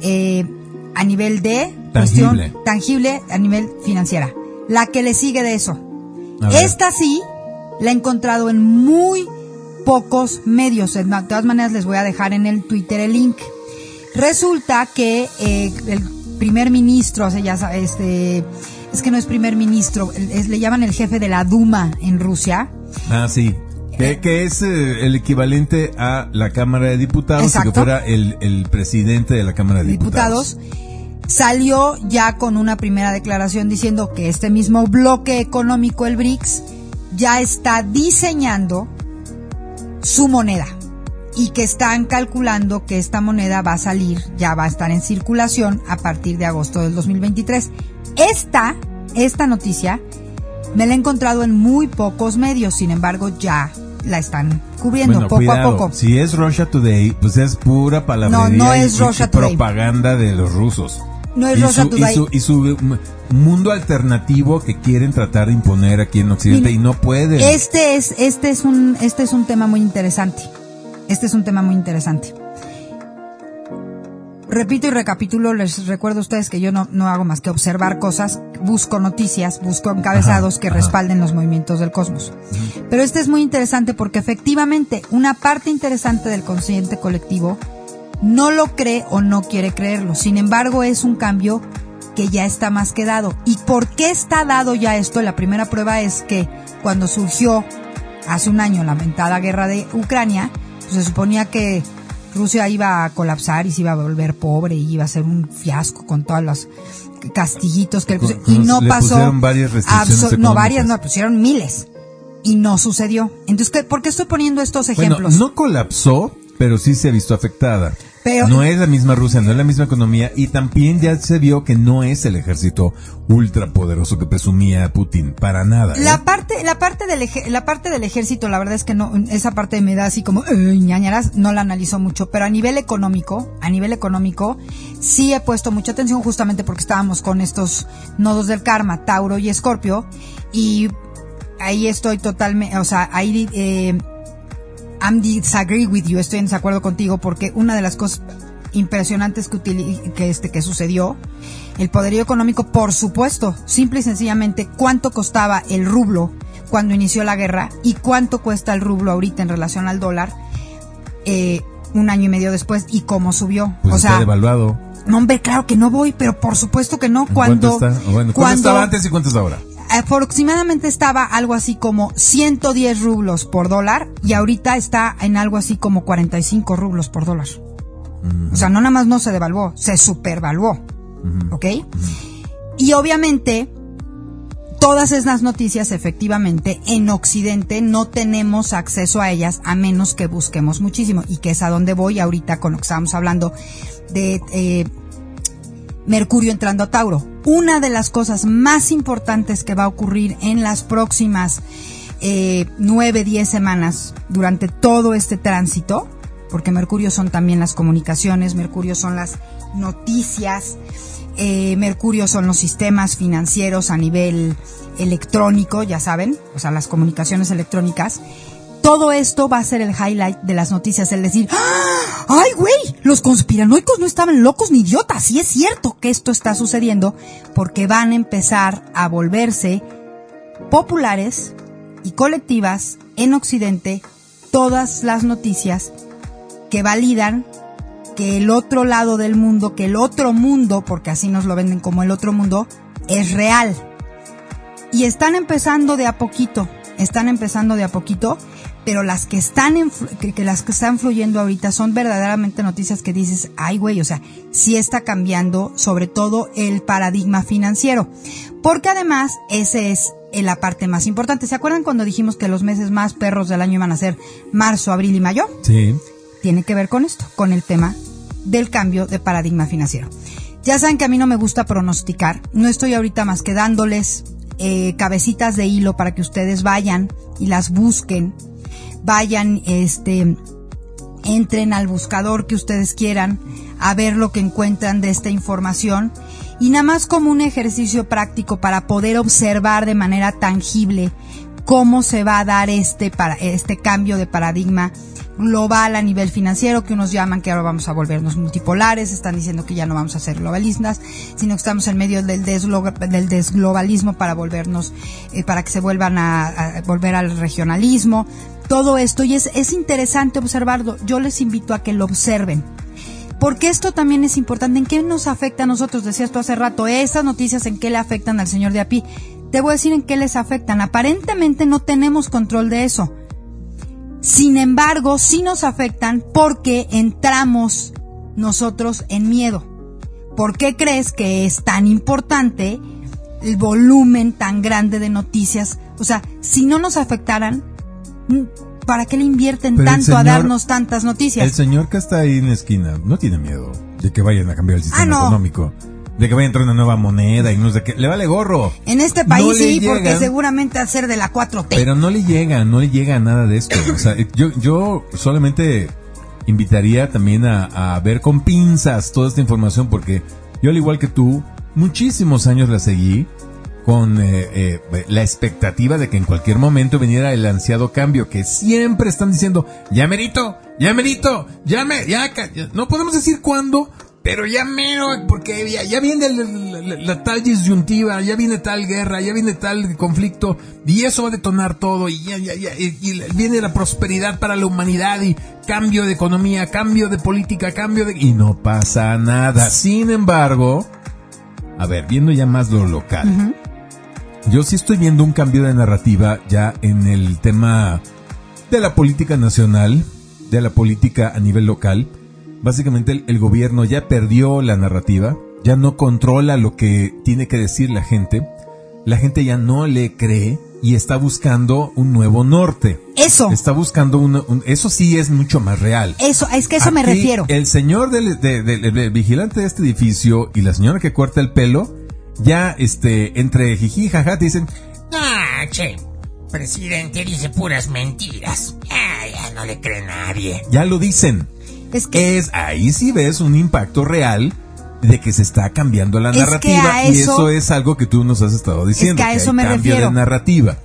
eh, a nivel de cuestión Tangible. tangible a nivel financiera. La que le sigue de eso. Esta sí la he encontrado en muy pocos medios. De todas maneras les voy a dejar en el Twitter el link. Resulta que eh, el primer ministro, o sea, ya sa- este, es que no es primer ministro, es- le llaman el jefe de la Duma en Rusia. Ah, sí. Que, que es eh, el equivalente a la Cámara de Diputados, y que Exacto. fuera el, el presidente de la Cámara de Diputados. diputados, salió ya con una primera declaración diciendo que este mismo bloque económico, el BRICS, ya está diseñando su moneda y que están calculando que esta moneda va a salir, ya va a estar en circulación a partir de agosto del 2023. Esta, esta noticia me la he encontrado en muy pocos medios, sin embargo ya la están cubriendo Bueno, poco cuidado. a poco. Si es Russia Today, pues es pura palabrería No, no y- es y Russia Today. propaganda de los rusos. No es y Russia su, Today. Y su, y su, mundo alternativo que quieren tratar de imponer aquí en Occidente Mira, y no pueden. Este es, este es un, este es un tema muy interesante. Este es un tema muy interesante. Repito y recapitulo, les recuerdo a ustedes que yo no, no hago más que observar cosas, busco noticias, busco encabezados Ajá, que ajá. respalden los movimientos del cosmos. Pero este es muy interesante porque efectivamente una parte interesante del consciente colectivo no lo cree o no quiere creerlo. Sin embargo, es un cambio que ya está más que dado. ¿Y por qué está dado ya esto? La primera prueba es que cuando surgió hace un año la lamentada guerra de Ucrania, pues se suponía que Rusia iba a colapsar y se iba a volver pobre y iba a ser un fiasco con todos los castillitos que le pusieron. Y Nos- no le pasó. pusieron varias restricciones no, varias, no, pusieron miles. Y no sucedió. Entonces, ¿qué- ¿por qué estoy poniendo estos Bueno, ejemplos? no colapsó, pero sí se ha visto afectada. Pero- no es la misma Rusia, no es la misma economía y también ya se vio que no es el ejército ultrapoderoso que presumía Putin, para nada. ¿eh? La parte, la parte del la parte del ejército, la verdad es que no, esa parte me da así como "Ay, ñañaras, no la analizo mucho, pero a nivel económico, a nivel económico, sí he puesto mucha atención justamente porque estábamos con estos nodos del karma, Tauro y Escorpio, y ahí estoy totalmente, o sea, ahí eh, I'm disagree with you, estoy en desacuerdo contigo porque una de las cosas impresionantes que, que, este, que sucedió, el poderío económico, por supuesto, simple y sencillamente, cuánto costaba el rublo cuando inició la guerra y cuánto cuesta el rublo ahorita en relación al dólar eh, un año y medio después y cómo subió. Pues o está sea, devaluado. no, hombre, claro que no voy, pero por supuesto que no. ¿Cuánto está? Bueno, ¿Cuánto cuando- estaba antes y cuánto está ahora? Aproximadamente estaba algo así como 110 rublos por dólar y ahorita está en algo así como 45 rublos por dólar. O sea, no nada más no se devaluó, se supervaluó. ¿Ok? Y obviamente, todas esas noticias efectivamente en Occidente no tenemos acceso a ellas a menos que busquemos muchísimo. Y que es a donde voy ahorita con lo que estábamos hablando de eh, Mercurio entrando a Tauro. Una de las cosas más importantes que va a ocurrir en las próximas eh, nueve, diez semanas durante todo este tránsito, porque Mercurio son también las comunicaciones, Mercurio son las noticias, eh, Mercurio son los sistemas financieros a nivel electrónico, ya saben, o sea, las comunicaciones electrónicas. Todo esto va a ser el highlight de las noticias, el decir, ¡Ah! ¡ay, güey! Los conspiranoicos no estaban locos ni idiotas. Sí es cierto que esto está sucediendo porque van a empezar a volverse populares y colectivas en Occidente todas las noticias que validan que el otro lado del mundo, que el otro mundo, porque así nos lo venden como el otro mundo, es real. Y están empezando de a poquito, están empezando de a poquito, pero las que están que, las que están fluyendo ahorita son verdaderamente noticias que dices, ay güey, o sea, sí está cambiando sobre todo el paradigma financiero, porque además ese es la parte más importante. ¿Se acuerdan cuando dijimos que los meses más perros del año iban a ser marzo, abril y mayo? Sí. Tiene que ver con esto, con el tema del cambio de paradigma financiero. Ya saben que a mí no me gusta pronosticar, no estoy ahorita más que dándoles eh, cabecitas de hilo para que ustedes vayan y las busquen, vayan, este, entren al buscador que ustedes quieran a ver lo que encuentran de esta información. Y nada más como un ejercicio práctico para poder observar de manera tangible cómo se va a dar este, para, este cambio de paradigma global a nivel financiero, que unos llaman que ahora vamos a volvernos multipolares, están diciendo que ya no vamos a ser globalistas, sino que estamos en medio del, del desglobalismo para volvernos, eh, para que se vuelvan a, volver al regionalismo, todo esto, y es, es interesante observarlo, yo les invito a que lo observen. Porque esto también es importante. ¿En qué nos afecta a nosotros? Decías tú hace rato, esas noticias en qué le afectan al señor de Api. Te voy a decir en qué les afectan. Aparentemente no tenemos control de eso. Sin embargo, sí nos afectan porque entramos nosotros en miedo. ¿Por qué crees que es tan importante el volumen tan grande de noticias? O sea, si no nos afectaran, ¿para qué le invierten tanto a darnos tantas noticias? El señor que está ahí en la esquina no tiene miedo de que vayan a cambiar el sistema Ah, no. económico. De que vaya a entrar una nueva moneda y no sé qué. Le vale gorro. En este país No sí, porque seguramente al ser de la 4T. Pero no le llega, no le llega nada de esto. O sea, yo, yo solamente invitaría también a, a ver con pinzas toda esta información porque yo al igual que tú, muchísimos años la seguí con eh, eh, la expectativa de que en cualquier momento viniera el ansiado cambio que siempre están diciendo, ya merito, ya merito, ya me, ya, ca- ya". no podemos decir cuándo, pero ya mero, porque ya, viene la, tal disyuntiva, ya viene tal guerra, ya viene tal conflicto, y eso va a detonar todo, y ya, ya, ya, y viene la prosperidad para la humanidad, y cambio de economía, cambio de política, cambio de... Y no pasa nada. Sin embargo, a ver, viendo ya más lo local, yo sí estoy viendo un cambio de narrativa ya en el tema de la política nacional, de la política a nivel local. Básicamente el, el gobierno ya perdió la narrativa, ya no controla lo que tiene que decir la gente. La gente ya no le cree y está buscando un nuevo norte. Eso, Está buscando un, un- eso sí es mucho más real. eso, es que eso me refiero. El señor del, de- de- del vigilante de este edificio y la señora que corta el pelo, ya este, entre jiji y jaja, te dicen, Ah, che. Presidente dice puras mentiras. Ah, ya no le cree nadie. ya lo dicen. Es que Es, ahí sí ves un impacto real de que se está cambiando la Es narrativa a y eso- eso es algo que tú nos has estado diciendo. que a eso hay me cambio refiero. de narrativa.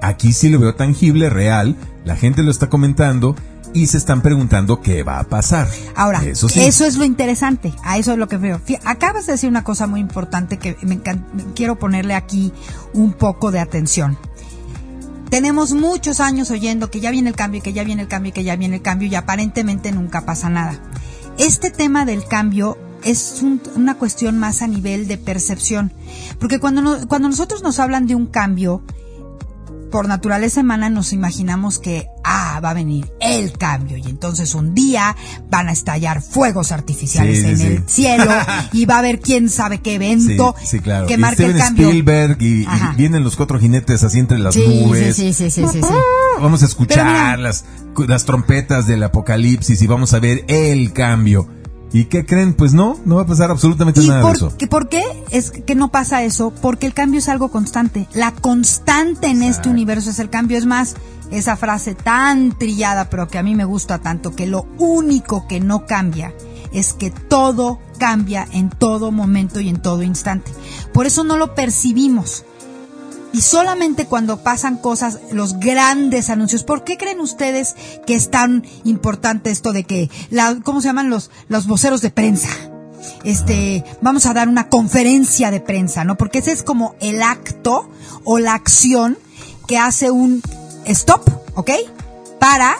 Aquí sí lo veo tangible, real, la gente lo está comentando y se están preguntando qué va a pasar. Ahora, eso es lo interesante, a eso es lo que veo. Acabas de decir una cosa muy importante que me quiero ponerle aquí un poco de atención. Tenemos muchos años oyendo que ya viene el cambio, y que ya viene el cambio, y que ya viene el cambio y aparentemente nunca pasa nada. Este tema del cambio es un- una cuestión más a nivel de percepción. Porque cuando, no- cuando nosotros nos hablan de un cambio, por naturaleza humana nos imaginamos que, ah, va a venir el cambio y entonces un día van a estallar fuegos artificiales Sí, en sí. el cielo y va a haber quién sabe qué evento claro. que Y marque el cambio. Spielberg y, vienen los cuatro jinetes así entre las nubes. sí, sí, sí, sí. Vamos a escuchar mira- las, las trompetas del apocalipsis y vamos a ver el cambio. ¿Y qué creen? Pues no, no va a pasar absolutamente ¿Y nada de eso. por, por qué es que no pasa eso? Porque el cambio es algo constante. La constante en este universo es el cambio. Es más, esa frase tan trillada, pero que a mí me gusta tanto, que lo único que no cambia es que todo cambia en todo momento y en todo instante. Por eso no lo percibimos. Y solamente cuando pasan cosas, los grandes anuncios. ¿Por qué creen ustedes que es tan importante esto de que, la, ¿cómo se llaman los, los voceros de prensa? Este, vamos a dar una conferencia de prensa, ¿no? Porque ese es como el acto o la acción que hace un stop, ¿ok? Para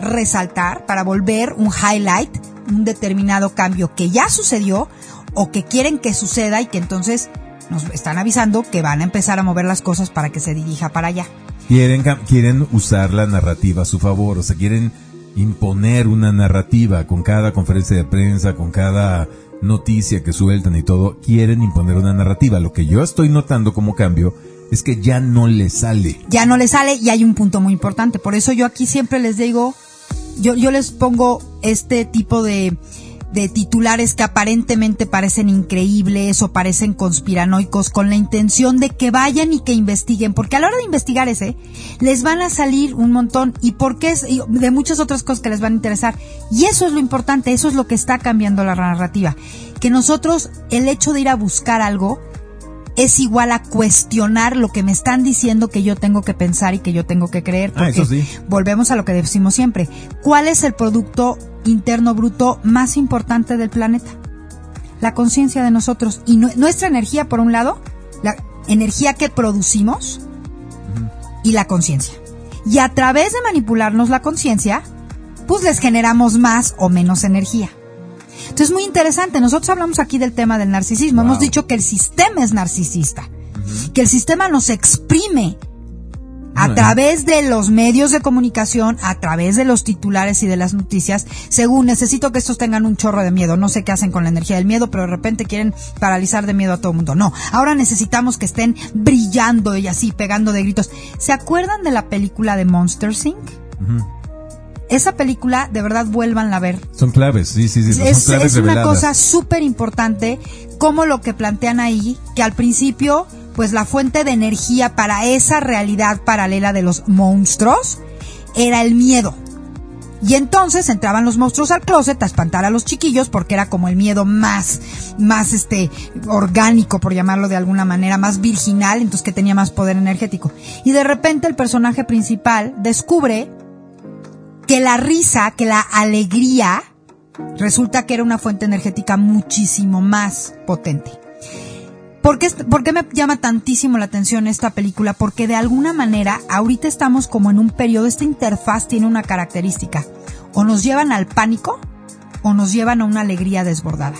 resaltar, para volver un highlight, un determinado cambio que ya sucedió o que quieren que suceda y que entonces nos están avisando que van a empezar a mover las cosas para que se dirija para allá. Quieren, quieren usar la narrativa a su favor, o sea, quieren imponer una narrativa con cada conferencia de prensa, con cada noticia que sueltan y todo, quieren imponer una narrativa. Lo que yo estoy notando como cambio es que ya no le sale. ya no le sale y hay un punto muy importante. Por eso yo aquí siempre les digo, yo, yo les pongo este tipo de, de titulares que aparentemente parecen increíbles o parecen conspiranoicos con la intención de que vayan y que investiguen, porque a la hora de investigar ese, les van a salir un montón y porque es y de muchas otras cosas que les van a interesar. Y eso es lo importante, eso es lo que está cambiando la narrativa. Que nosotros, el hecho de ir a buscar algo, es igual a cuestionar lo que me están diciendo que yo tengo que pensar y que yo tengo que creer. Ah, eso sí. Volvemos a lo que decimos siempre. ¿Cuál es el producto interno bruto más importante del planeta? La conciencia de nosotros y nu- nuestra energía, por un lado, la energía que producimos y la conciencia. Y a través de manipularnos la conciencia, pues les generamos más o menos energía. Entonces es muy interesante. Nosotros hablamos aquí del tema del narcisismo. Wow. Hemos dicho que el sistema es narcisista, que el sistema nos exprime a través de los medios de comunicación, a través de los titulares y de las noticias, según necesito que estos tengan un chorro de miedo. No sé qué hacen con la energía del miedo, pero de repente quieren paralizar de miedo a todo el mundo. No, ahora necesitamos que estén brillando y así, pegando de gritos. ¿Se acuerdan de la película de Monster Inc? Esa película, de verdad, vuelvan a ver Son claves, sí, sí, sí. son es, claves es una reveladas. cosa súper importante como lo que plantean ahí, que al principio, pues la fuente de energía para esa realidad paralela de los monstruos era el miedo. Y entonces entraban los monstruos al closet a espantar a los chiquillos porque era como el miedo más, más este, orgánico, por llamarlo de alguna manera, más virginal, entonces que tenía más poder energético. Y de repente el personaje principal descubre que la risa, que la alegría, resulta que era una fuente energética muchísimo más potente. ¿Por qué, me llama tantísimo la atención esta película? Porque de alguna manera ahorita estamos como en un periodo, esta interfaz tiene una característica. O nos llevan al pánico o nos llevan a una alegría desbordada.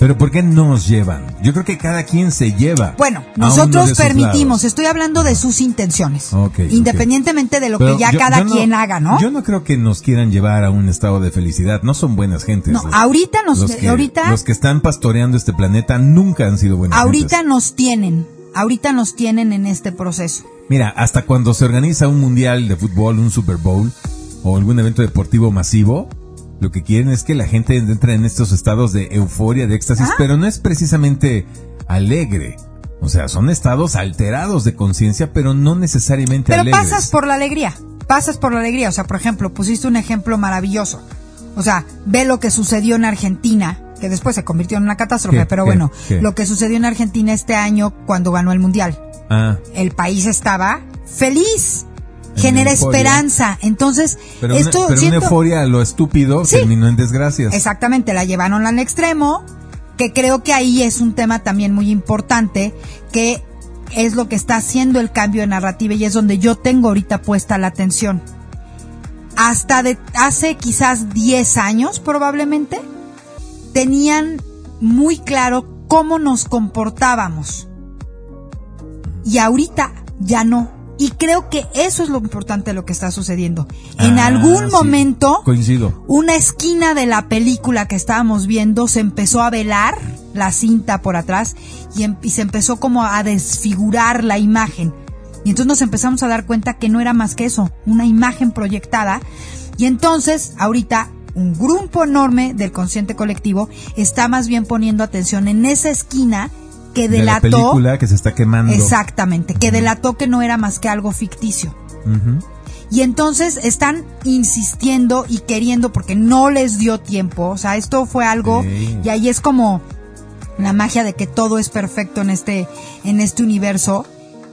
Pero ¿por qué nos llevan? Yo creo que cada quien se lleva. Bueno, nosotros permitimos, lados. estoy hablando de sus intenciones. Independientemente de lo Pero que ya yo- cada yo no- quien haga, ¿no? Yo no creo que nos quieran llevar a un estado de felicidad. No son buenas gentes. No, Los- ahorita nos- los que, ahorita- los que están pastoreando este planeta nunca han sido buenas Ahorita gentes. nos tienen, ahorita nos tienen en este proceso. Mira, hasta cuando se organiza un mundial de fútbol, un Super Bowl o algún evento deportivo masivo, lo que quieren es que la gente entre en estos estados de euforia, de éxtasis, Ah. pero no es precisamente alegre. O sea, son estados alterados de conciencia, pero no necesariamente Pero alegres. pasas por la alegría, pasas por la alegría. O sea, por ejemplo, pusiste un ejemplo maravilloso. O sea, ve lo que sucedió en Argentina, que después se convirtió en una catástrofe, ¿Qué? pero ¿Qué? bueno, ¿Qué? lo que sucedió en Argentina este año cuando ganó el Mundial. Ah, El país estaba feliz, genera esperanza. Entonces, pero, esto una, pero siento- una euforia a lo estúpido Sí. terminó en desgracias. Exactamente, la llevaron al extremo, que creo que ahí es un tema también muy importante, que es lo que está haciendo el cambio de narrativa y es donde yo tengo ahorita puesta la atención. Hasta de hace quizás 10 años probablemente, tenían muy claro cómo nos comportábamos. Y ahorita ya no. Y creo que eso es lo importante de lo que está sucediendo. En Ah, algún sí, momento, Coincido. una esquina de la película que estábamos viendo se empezó a velar la cinta por atrás y, em- y se empezó como a desfigurar la imagen. Y entonces nos empezamos a dar cuenta que no era más que eso, una imagen proyectada. Y entonces, ahorita, un grupo enorme del consciente colectivo está más bien poniendo atención en esa esquina que De la delató. película que se está quemando. Exactamente, que delató que no era más que algo ficticio. Y entonces están insistiendo y queriendo porque no les dio tiempo. O sea, esto fue algo Sí. y ahí es como la magia de que todo es perfecto en este en este universo.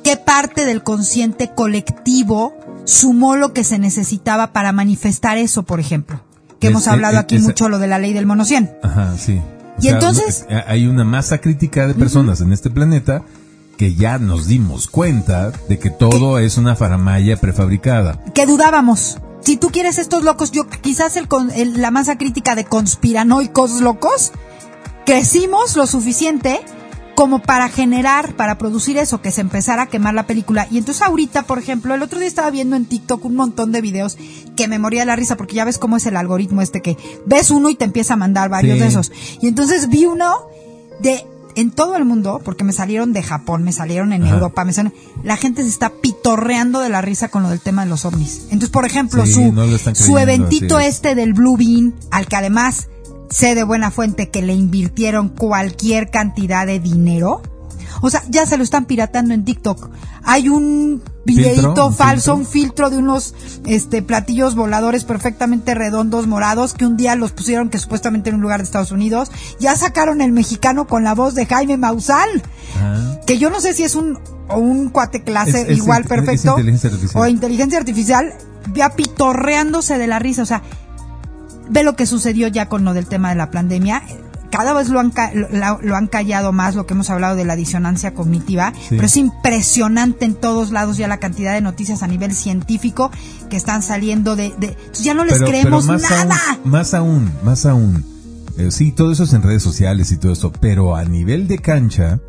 ¿Qué parte del consciente colectivo sumó lo que se necesitaba para manifestar eso, por ejemplo? Que Es- hemos hablado es- aquí mucho lo de la ley del mono 100. Ajá, sí. O entonces- eh, hay una masa crítica de personas en este planeta que ya nos dimos cuenta de que todo es una faramaya prefabricada. que dudábamos. Si tú quieres estos locos, yo quizás el, el- la masa crítica de conspiranoicos locos, crecimos lo suficiente como para generar, para producir eso, que se empezara a quemar la película. Y entonces ahorita, por ejemplo, el otro día estaba viendo en TikTok un montón de videos que me moría de la risa, porque ya ves cómo es el algoritmo este que ves uno y te empieza a mandar varios Sí. de esos. Y entonces vi uno de en todo el mundo, porque me salieron de Japón, me salieron en Ajá. Europa, me salieron, la gente se está pitorreando de la risa con lo del tema de los ovnis. Entonces, por ejemplo, Sí, su, no su eventito este del Blue Bean, al que además sé de buena fuente que le invirtieron cualquier cantidad de dinero. O sea, ya se lo están piratando en TikTok. Hay un. ¿Un falso, filtro? un filtro de unos este platillos voladores perfectamente redondos, morados, que un día los pusieron que supuestamente en un lugar de Estados Unidos. Ya sacaron el mexicano con la voz de Jaime Maussan, Ajá. que yo no sé si es un o un cuate clase Es- es igual es perfecto inteligencia o inteligencia artificial, ya pitorreándose de la risa, o sea, ve lo que sucedió ya con lo del tema de la pandemia. Cada vez lo han, lo, lo han callado más, lo que hemos hablado de la disonancia cognitiva, pero es impresionante en todos lados ya la cantidad de noticias a nivel científico que están saliendo de... ya no les Pero- creemos pero más nada. Aún, más aún, más aún. Eh, sí, todo eso es en redes sociales y todo eso, pero a nivel de cancha,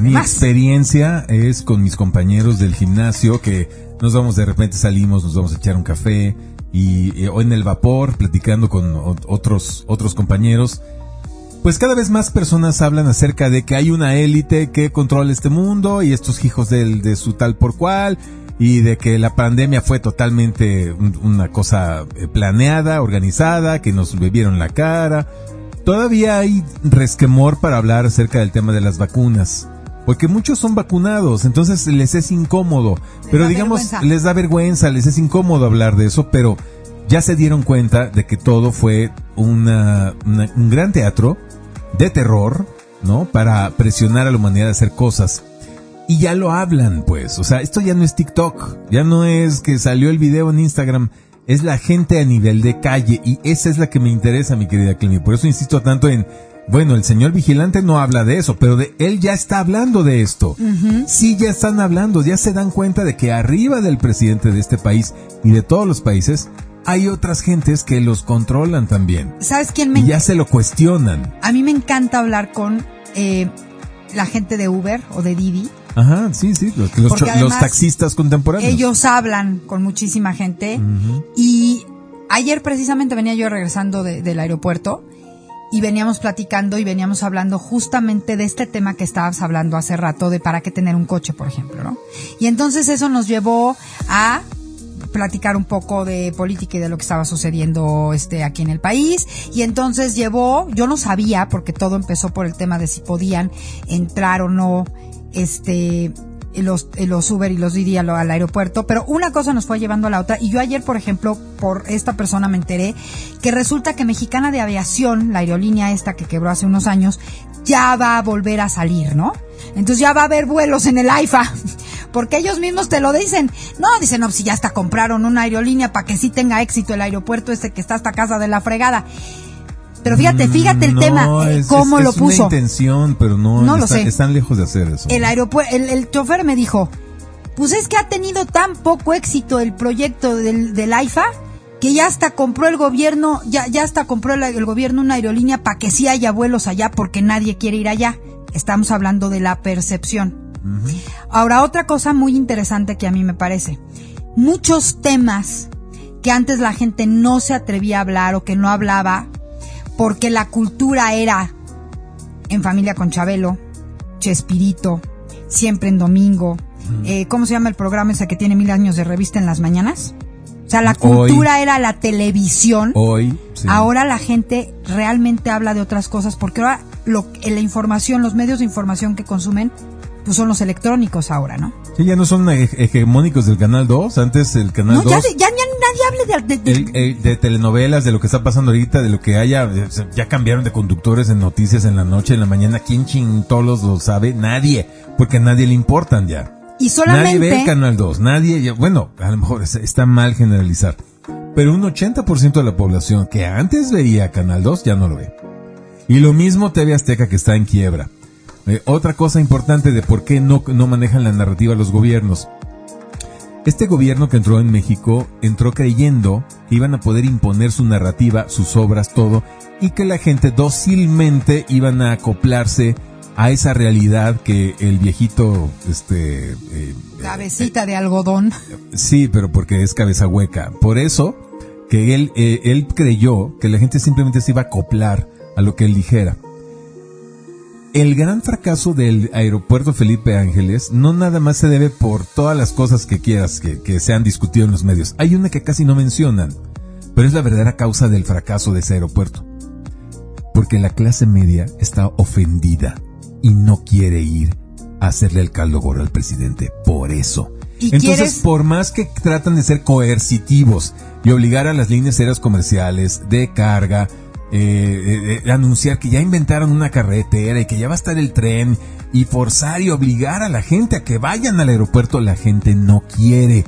mi experiencia es con mis compañeros del gimnasio que nos vamos de repente salimos, nos vamos a echar un café y eh, o en el vapor platicando con otros otros compañeros. Pues cada vez más personas hablan acerca de que hay una élite que controla este mundo y estos hijos del, de su tal por cual y de que la pandemia fue totalmente un- una cosa eh, planeada, organizada, que nos bebieron la cara. Todavía hay resquemor para hablar acerca del tema de las vacunas. Porque muchos son vacunados, entonces les es incómodo. Pero digamos, vergüenza. les da vergüenza, les es incómodo hablar de eso, pero ya se dieron cuenta de que todo fue una, una- un gran teatro de terror, ¿no? Para presionar a la humanidad a hacer cosas. Y ya lo hablan, pues. O sea, esto ya no es TikTok. Ya no es que salió el video en Instagram. Es la gente a nivel de calle. Y esa es la que me interesa, mi querida Clemi. Por eso insisto tanto en, bueno, el señor vigilante no habla de eso, pero de él ya está hablando de esto. Sí, ya están hablando, ya se dan cuenta de que arriba del presidente de este país y de todos los países, hay otras gentes que los controlan también. ¿Sabes quién me Y ya se lo cuestionan. A mí me encanta hablar con eh, la gente de Uber o de Didi. Ajá, sí, sí, los, taxistas contemporáneos. Ellos hablan con muchísima gente. Y ayer precisamente venía yo regresando de- del aeropuerto y veníamos platicando y veníamos hablando justamente de este tema que estabas hablando hace rato, de para qué tener un coche, por ejemplo, ¿no? Y entonces eso nos llevó a platicar un poco de política y de lo que estaba sucediendo este aquí en el país y entonces llevó yo no sabía porque todo empezó por el tema de si podían entrar o no este los, los Uber y los Didi al, al aeropuerto, pero una cosa nos fue llevando a la otra y yo ayer, por ejemplo, por esta persona me enteré que resulta que Mexicana de Aviación, la aerolínea esta que quebró hace unos años, ya va a volver a salir, ¿no? Entonces ya va a haber vuelos en el AIFA, porque ellos mismos te lo dicen. No, dicen, no, si ya hasta compraron una aerolínea para que sí tenga éxito el aeropuerto este que está hasta casa de la fregada. Pero fíjate, fíjate el No, tema, es- cómo es- lo es puso. una intención, pero no, No lo sé. están lejos de hacer eso. El aeropuerto, el, el chofer me dijo, pues es que ha tenido tan poco éxito el proyecto del, del AIFA que ya hasta compró el gobierno, ya, ya hasta compró el, el gobierno una aerolínea para que sí haya vuelos allá porque nadie quiere ir allá. Estamos hablando de la percepción. Ahora, otra cosa muy interesante que a mí me parece. Muchos temas que antes la gente no se atrevía a hablar o que no hablaba porque la cultura era en familia con Chabelo, Chespirito, siempre en domingo. Eh, ¿Cómo se llama el programa ese que tiene mil años de revista en las mañanas? O sea, la cultura era la televisión. Hoy. sí. Ahora la gente realmente habla de otras cosas porque ahora lo, la información, los medios de información que consumen, pues son los electrónicos ahora, ¿no? Sí, ya no son hege- hegemónicos del Canal 2. Antes el Canal No, 2... ya, ya, ya nadie hable de, de- de- el- el- de telenovelas, de lo que está pasando ahorita, de lo que haya, eh, ya cambiaron de conductores en noticias en la noche, en la mañana, ¿quién chintolos lo sabe? Nadie, porque a nadie le importan ya. y Nadie ve el solamente Canal 2, nadie, bueno, a lo mejor es- está mal generalizar, pero un 80% de la población que antes veía Canal 2 ya no lo ve. Y lo mismo TV Azteca que está en quiebra. Eh, otra cosa importante de por qué no, no manejan la narrativa los gobiernos. Este gobierno que entró en México entró creyendo que iban a poder imponer su narrativa, sus obras, todo, y que la gente dócilmente iban a acoplarse a esa realidad que el viejito, este, eh, cabecita de algodón. Sí, pero porque es cabeza hueca. Por eso que él, eh, él creyó que la gente simplemente se iba a acoplar a lo que él dijera. El gran fracaso del aeropuerto Felipe Ángeles no nada más se debe por todas las cosas que quieras que, que se han discutido en los medios. Hay una que casi no mencionan, pero es la verdadera causa del fracaso de ese aeropuerto. Porque la clase media está ofendida y no quiere ir a hacerle el caldo gordo al presidente. Por eso. ¿Y Entonces, quieres- por más que tratan de ser coercitivos y obligar a las líneas aéreas comerciales de carga, eh, eh, anunciar que ya inventaron una carretera y que ya va a estar el tren y forzar y obligar a la gente a que vayan al aeropuerto, la gente no quiere.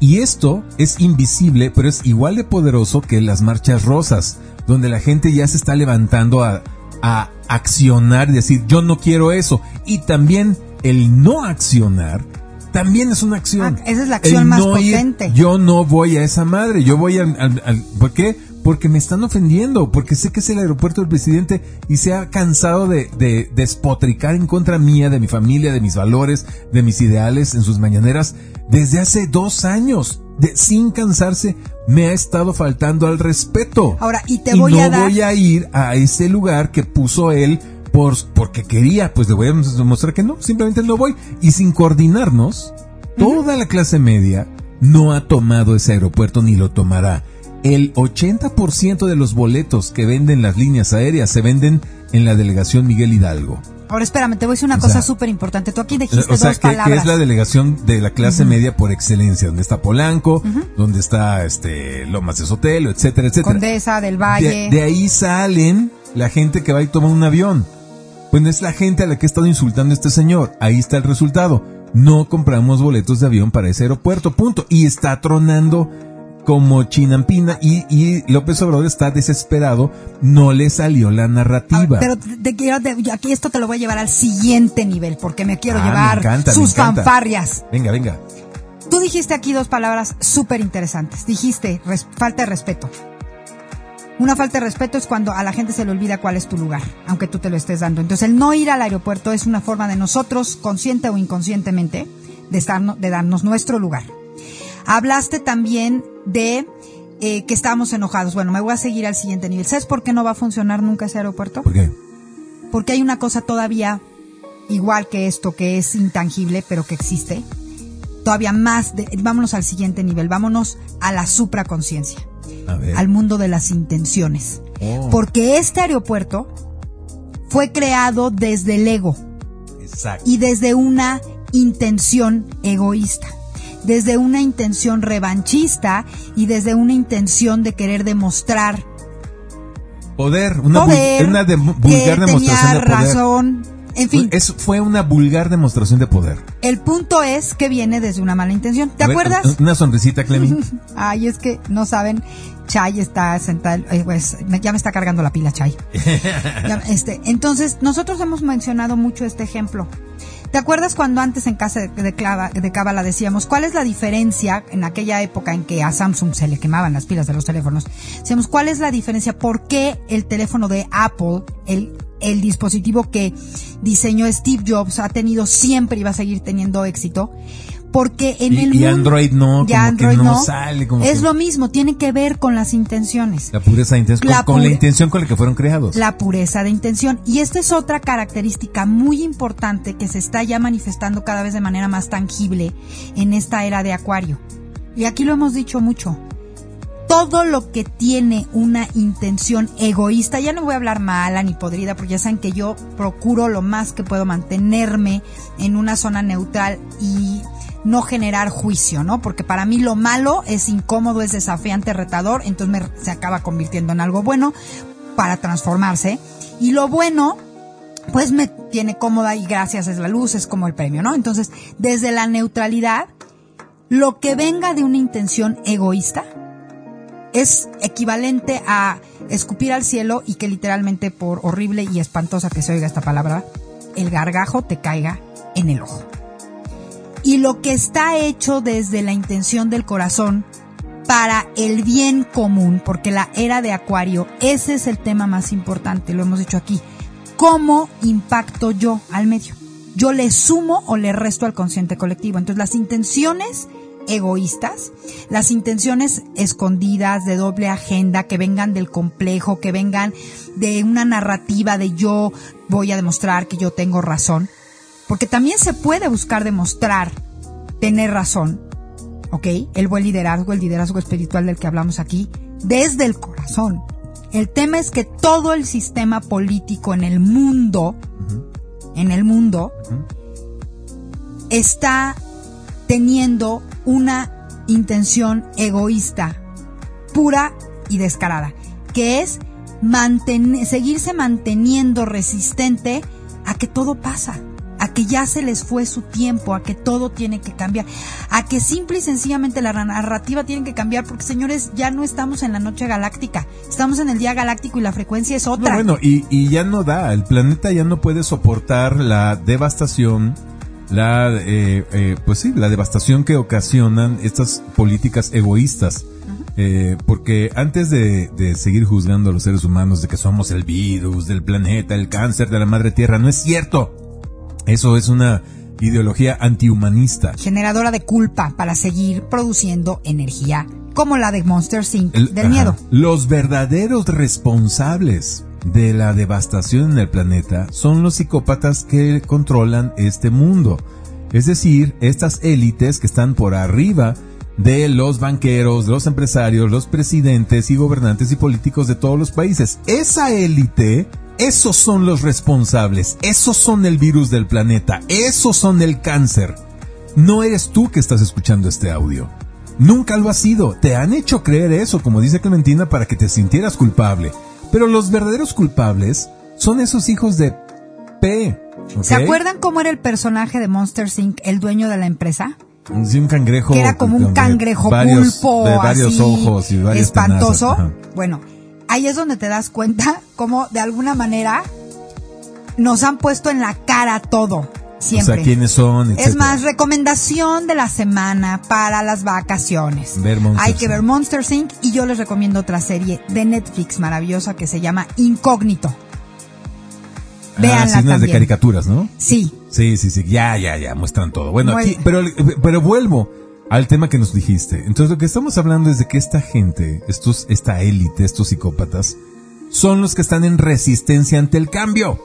Y esto es invisible, pero es igual de poderoso que las marchas rosas, donde la gente ya se está levantando a, a accionar y decir, yo no quiero eso. Y también el no accionar también es una acción. Ah, esa es la acción El más no ir, potente. yo no voy a esa madre, yo voy al, al- al- ¿por qué? Porque me están ofendiendo, porque sé que es el aeropuerto del presidente y se ha cansado de, de despotricar en contra mía, de mi familia, de mis valores, de mis ideales en sus mañaneras desde hace dos años. De, sin cansarse, me ha estado faltando al respeto. Ahora, y te y voy no a dar- voy a ir a ese lugar que puso él por, porque quería, pues le voy a demostrar que no, simplemente no voy. Y sin coordinarnos, toda la clase media no ha tomado ese aeropuerto ni lo tomará. El 80% de los boletos que venden las líneas aéreas se venden en la delegación Miguel Hidalgo. Ahora espérame, te voy a decir una O cosa súper importante. Tú aquí dijiste O sea, dos que, que palabras. es la delegación de la clase media por excelencia, donde está Polanco, donde está este Lomas de Sotelo, etcétera, etcétera. Condesa del Valle. De, de ahí salen la gente que va y toma un avión. Pues no es la gente a la que ha estado insultando este señor. Ahí está el resultado. No compramos boletos de avión para ese aeropuerto, punto. Y está tronando como chinampina y, y López Obrador está desesperado. No le salió la narrativa. Ah, Pero te, te quiero, te- yo aquí esto te lo voy a llevar al siguiente nivel, porque me quiero Ah, me llevar encanta, sus fanfarrias. Venga, venga. Tú dijiste aquí dos palabras súper interesantes. Dijiste res- falta de respeto. Una falta de respeto es cuando a la gente se le olvida cuál es tu lugar, aunque tú te lo estés dando. Entonces, el no ir al aeropuerto es una forma de nosotros, consciente o inconscientemente, de, estarno- de darnos nuestro lugar. Hablaste también de eh, que estábamos enojados. Bueno, me voy a seguir al siguiente nivel. ¿Sabes por qué no va a funcionar nunca ese aeropuerto? ¿Por qué? Porque hay una cosa todavía igual que esto, que es intangible, pero que existe. Todavía más, de- vámonos al siguiente nivel, vámonos a la supraconciencia, A ver. al mundo de las intenciones. Oh. Porque este aeropuerto fue creado desde el ego Exacto. y desde una intención egoísta, desde una intención revanchista y desde una intención de querer demostrar Poder, una, vul- poder, una de- que vulgar demostración de poder. razón, en fin. Eso fue una vulgar demostración de poder. El punto es que viene desde una mala intención. ¿Te ver, acuerdas? Una sonrisita, Clemi. Ay, es que no saben, Chay está sentada, eh, pues ya me está cargando la pila Chay. Ya, este, entonces, nosotros hemos mencionado mucho este ejemplo. ¿Te acuerdas cuando antes en casa de, de, de decíamos cuál es la diferencia en aquella época en que a Samsung se le quemaban las pilas de los teléfonos? Decíamos cuál es la diferencia, por qué el teléfono de Apple, el, el dispositivo que diseñó Steve Jobs ha tenido siempre y va a seguir teniendo éxito. Porque en Y- el y mundo Android no, ya como que Android no sale, como es que- lo mismo, tiene que ver con las intenciones La pureza de intención, La con, con la intención con la que fueron creados. la pureza de intención. Y esta es otra característica muy importante que se está ya manifestando cada vez de manera más tangible en esta era de Acuario. Y aquí lo hemos dicho mucho. Todo lo que tiene una intención egoísta, ya no voy a hablar mala ni podrida, porque ya saben que yo procuro lo más que puedo mantenerme en una zona neutral y no generar juicio, ¿no? Porque para mí lo malo es incómodo, es desafiante, retador, entonces me- se acaba convirtiendo en algo bueno para transformarse. Y lo bueno, pues me tiene cómoda y gracias es la luz, es como el premio, ¿no? Entonces, desde la neutralidad, lo que venga de una intención egoísta es equivalente a escupir al cielo y que literalmente por horrible y espantosa que se oiga esta palabra, el gargajo te caiga en el ojo. Y lo que está hecho desde la intención del corazón para el bien común, porque la era de Acuario, ese es el tema más importante, lo hemos dicho aquí. ¿Cómo impacto yo al medio? Yo le sumo o le resto al consciente colectivo. Entonces las intenciones egoístas, las intenciones escondidas de doble agenda que vengan del complejo, que vengan de una narrativa de yo voy a demostrar que yo tengo razón, porque también se puede buscar demostrar tener razón, ¿ok? El buen liderazgo, el liderazgo espiritual del que hablamos aquí, desde el corazón. El tema es que todo el sistema político en el mundo, en el mundo, está teniendo una intención egoísta, pura y descarada, que es seguirse manteniendo resistente a que todo pasa, a que ya se les fue su tiempo, a que todo tiene que cambiar, a que simple y sencillamente la narrativa tiene que cambiar, porque señores, ya no estamos en la noche galáctica, estamos en el día galáctico y la frecuencia es No, otra. bueno, y, y ya no da, el planeta ya no puede soportar la devastación, la, eh, eh, pues sí, la devastación que ocasionan estas políticas egoístas. Eh, porque antes de, de seguir juzgando a los seres humanos de que somos el virus del planeta, el cáncer de la madre tierra, no es cierto. Eso es una ideología antihumanista. generadora de culpa para seguir produciendo energía, como la de Monster Inc. El- del ajá. miedo. Los verdaderos responsables de la devastación en el planeta son los psicópatas que controlan este mundo. Es decir, estas élites que están por arriba de los banqueros, los empresarios, los presidentes y gobernantes y políticos de todos los países. Esa élite, esos son los responsables, esos son el virus del planeta, esos son el cáncer. No eres tú que estás escuchando este audio. Nunca lo has sido. Te han hecho creer eso, como dice Clementina, para que te sintieras culpable. Pero los verdaderos culpables son esos hijos de P. ¿Se acuerdan cómo era el personaje de Monster Inc., el dueño de la empresa? Sí, un cangrejo. Que era como un cangrejo varios- pulpo, de varios así, ojos y varias espantoso. Bueno, ahí es donde te das cuenta cómo de alguna manera nos han puesto en la cara todo, siempre. O sea, quiénes son, Es etcétera. más, recomendación de la semana para las vacaciones. Ver Monster Hay que ver Monster Inc. y yo les recomiendo otra serie de Netflix maravillosa que se llama Incógnito. Ah, Véanla sí, es de caricaturas, ¿no? Sí, Sí, sí, sí, ya, ya, ya, muestran todo. Bueno, aquí, pero, pero vuelvo al tema que nos dijiste. Entonces, lo que estamos hablando es de que esta gente, estos, esta élite, estos psicópatas, son los que están en resistencia ante el cambio.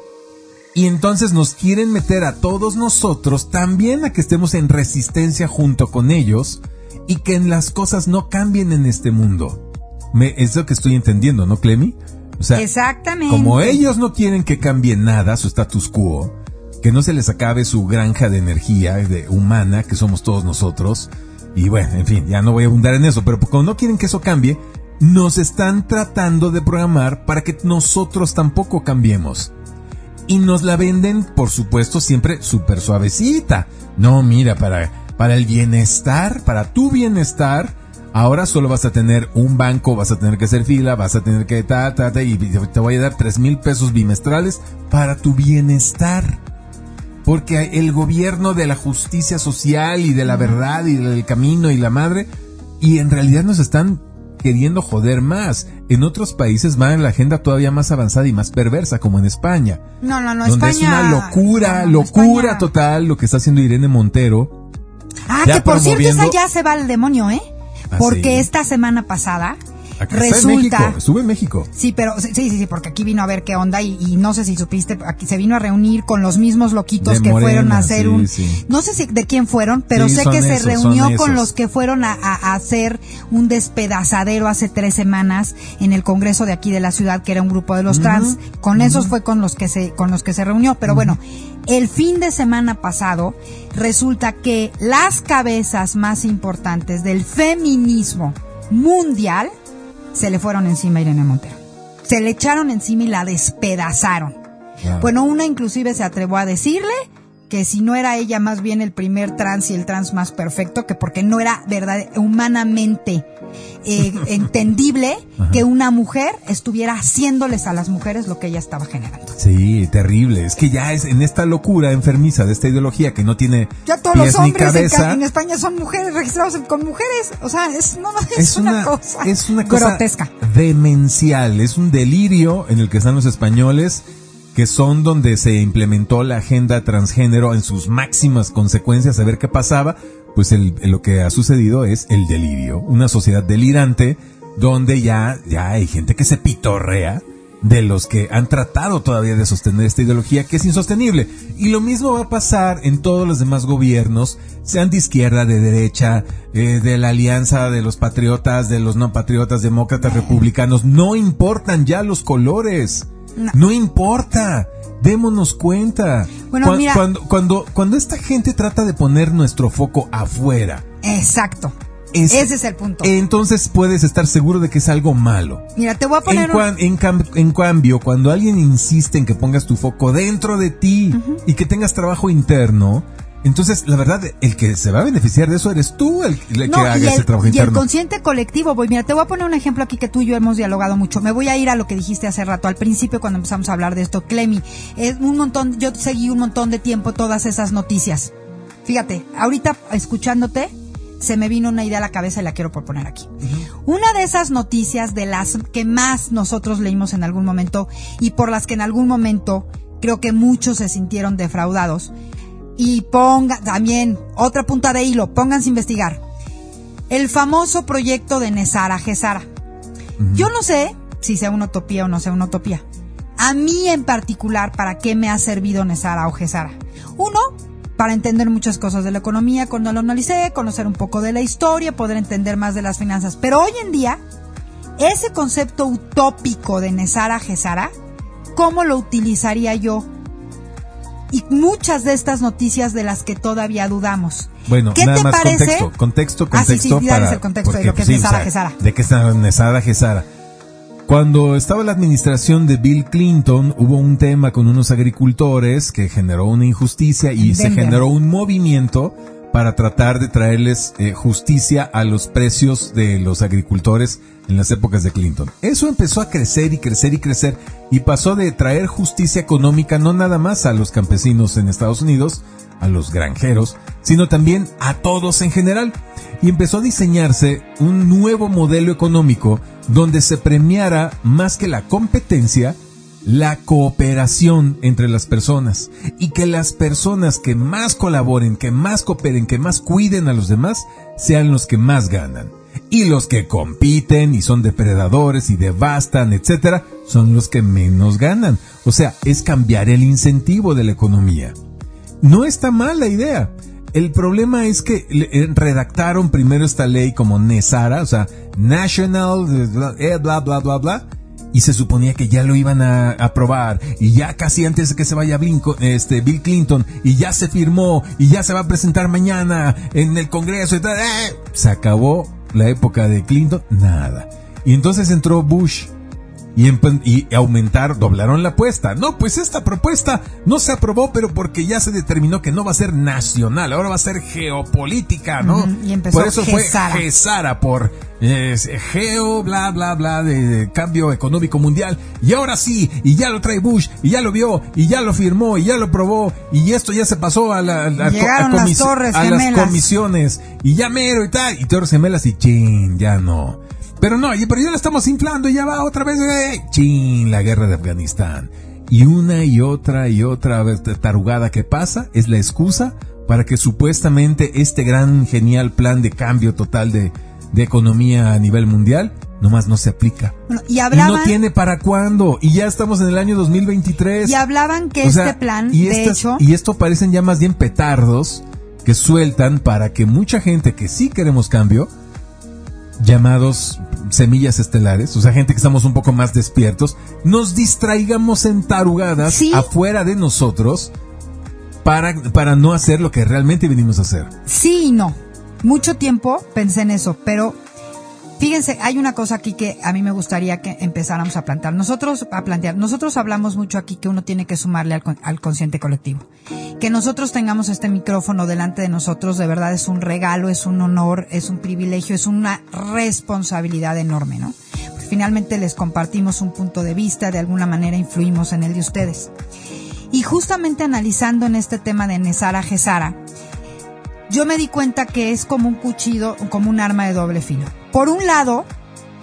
Y entonces nos quieren meter a todos nosotros también a que estemos en resistencia junto con ellos y que las cosas no cambien en este mundo. Me, es lo que estoy entendiendo, ¿no, Clemi? O sea, exactamente. como ellos no quieren que cambie nada, su status quo, que no se les acabe su granja de energía de humana, que somos todos nosotros, y bueno, en fin, ya no voy a abundar en eso, pero como no quieren que eso cambie, nos están tratando de programar para que nosotros tampoco cambiemos. Y nos la venden, por supuesto, siempre súper suavecita. No, mira, para, para el bienestar, para tu bienestar, ahora solo vas a tener un banco, vas a tener que hacer fila, vas a tener que ta, y te voy a dar tres mil pesos bimestrales para tu bienestar. Porque el gobierno de la justicia social y de la verdad y del camino y la madre, y en realidad nos están queriendo joder más. En otros países va en la agenda todavía más avanzada y más perversa, como en España. No, no, no, donde España. es una locura, no, no, locura España- total lo que está haciendo Irene Montero. Ah, que por cierto, esa ya se va al demonio, ¿eh? ¿Ah, Porque sí? esta semana pasada Acá resulta. México, estuve en México. Sí, pero sí, sí, sí, porque aquí vino a ver qué onda y, y no sé si supiste, aquí se vino a reunir con los mismos loquitos De que Morena, fueron a hacer sí, un, sí. no sé si de quién fueron, pero sé que se reunió con los que fueron a, a- a hacer un despedazadero hace tres semanas en el Congreso de aquí de la ciudad, que era un grupo de los trans. Con esos fue con los que se, con los que se reunió, pero bueno, el fin de semana pasado resulta que las cabezas más importantes del feminismo mundial se le fueron encima a Irene Montero. Se le echaron encima y la despedazaron. Wow. Bueno, una inclusive se atrevió a decirle que si no era ella más bien el primer trans y el trans más perfecto, que porque no era verdad humanamente eh, entendible que una mujer estuviera haciéndoles a las mujeres lo que ella estaba generando. Sí, terrible. Es que ya es en esta locura enfermiza de esta ideología que no tiene Ya todos pies los hombres en, cabeza. ca- en España son mujeres registrados en- con mujeres. O sea, es, no, no, es, una, cosa, es una cosa grotesca. demencial, es un delirio en el que están los españoles, que son donde se implementó la agenda transgénero en sus máximas consecuencias, a ver qué pasaba, pues el- lo que ha sucedido es el delirio, una sociedad delirante donde ya, ya hay gente que se pitorrea de los que han tratado todavía de sostener esta ideología que es insostenible. Y lo mismo va a pasar en todos los demás gobiernos, sean de izquierda, de derecha, eh, de la alianza de los patriotas, de los no patriotas, demócratas, republicanos. No importan ya los colores. No. No, importa. Démonos cuenta. Bueno, mira- cuando, cuando, cuando esta gente trata de poner nuestro foco afuera, Exacto. Es- Ese es el punto. entonces puedes estar seguro de que es algo malo. Mira, te voy a En, poner un- cuan- en cam- en cambio, cuando alguien insiste en que pongas tu foco dentro de ti y que tengas trabajo interno, entonces la verdad, el que se va a beneficiar de eso eres tú el, el No, que haga ese trabajo y el interno. consciente colectivo, voy, mira, te voy a poner un ejemplo aquí que tú y yo hemos dialogado mucho. Me voy a ir a lo que dijiste hace rato, al principio cuando empezamos a hablar de esto, Clemi. Es un montón, yo seguí un montón de tiempo todas esas noticias. Fíjate, ahorita escuchándote, se me vino una idea a la cabeza y la quiero proponer aquí. Una de esas noticias de las que más nosotros leímos en algún momento y por las que en algún momento creo que muchos se sintieron defraudados. Y ponga también otra punta de hilo, pónganse a investigar. El famoso proyecto de Nesara Gesara. Yo no sé si sea una utopía o no sea una utopía. A mí en particular, ¿para qué me ha servido Nesara o Gesara? Uno, para entender muchas cosas de la economía cuando lo analicé, conocer un poco de la historia, poder entender más de las finanzas. Pero hoy en día, ese concepto utópico de Nesara Gesara, ¿cómo lo utilizaría yo? Y muchas de estas noticias de las que todavía dudamos. Bueno, ¿Qué nada te más parece? contexto, contexto, Ah, sí, sí, contexto para el contexto de lo que es sí, o Nesara sea, Gesara. De que es Nesara Gesara. Cuando estaba la administración de Bill Clinton, hubo un tema con unos agricultores que generó una injusticia y se generó un movimiento para tratar de traerles eh, justicia a los precios de los agricultores en las épocas de Clinton. Eso empezó a crecer y crecer y crecer y pasó de traer justicia económica no nada más a los campesinos en Estados Unidos, a los granjeros, sino también a todos en general. Y empezó a diseñarse un nuevo modelo económico donde se premiara más que la competencia, la cooperación entre las personas y que las personas que más colaboren, que más cooperen, que más cuiden a los demás, sean los que más ganan. Y los que compiten y son depredadores y devastan, etcétera, son los que menos ganan. O sea, es cambiar el incentivo de la economía. No está mal la idea. El problema es que eh, redactaron primero esta ley como NESARA, o sea, National, bla, eh, bla, bla, bla, bla, y se suponía que ya lo iban a aprobar, y ya casi antes de que se vaya Blinco- este, Bill Clinton, y ya se firmó, y ya se va a presentar mañana en el Congreso, y tal, ¡eh! se acabó la época de Clinton, nada. Y entonces entró Bush, y, y aumentar, doblaron la apuesta. No, pues esta propuesta no se aprobó, pero porque ya se determinó que no va a ser nacional, ahora va a ser geopolítica, ¿no? Ujú, y empezó por eso fue Gesara. Por eh, geo, bla, bla, bla, de, de cambio económico mundial. Y ahora sí, y ya lo trae Bush, y ya lo vio, y ya lo firmó, y ya lo probó, y esto ya se pasó a, la, a, la- a las comis- Torres a las comisiones, y ya mero y tal, y Torres Gemelas y chin, ya no. Pero no, y- pero ya la estamos inflando y ya va otra vez, eh, chin, la guerra de Afganistán. Y una y otra y otra tarugada que pasa es la excusa para que supuestamente este gran genial plan de cambio total de, de economía a nivel mundial nomás no se aplica. Bueno, y Y hablaban, no tiene para cuándo. Y ya estamos en el año 2023. y hablaban que O sea, este plan, y de hecho, Y esto parecen ya más bien petardos que sueltan para que mucha gente que sí queremos cambio, llamados semillas estelares, o sea, gente que estamos un poco más despiertos, nos distraigamos en tarugadas Sí. afuera de nosotros para, para no hacer lo que realmente vinimos a hacer. Sí y no. Mucho tiempo pensé en eso, pero fíjense, hay una cosa aquí que a mí me gustaría que empezáramos a plantear. Nosotros, a plantear, nosotros hablamos mucho aquí que uno tiene que sumarle al, al consciente colectivo. Que nosotros tengamos este micrófono delante de nosotros, de verdad es un regalo, es un honor, es un privilegio, es una responsabilidad enorme, ¿no? Finalmente les compartimos un punto de vista, de alguna manera influimos en el de ustedes. Y justamente analizando en este tema de Nesara Gesara, yo me di cuenta que es como un cuchillo, como un arma de doble filo. Por un lado,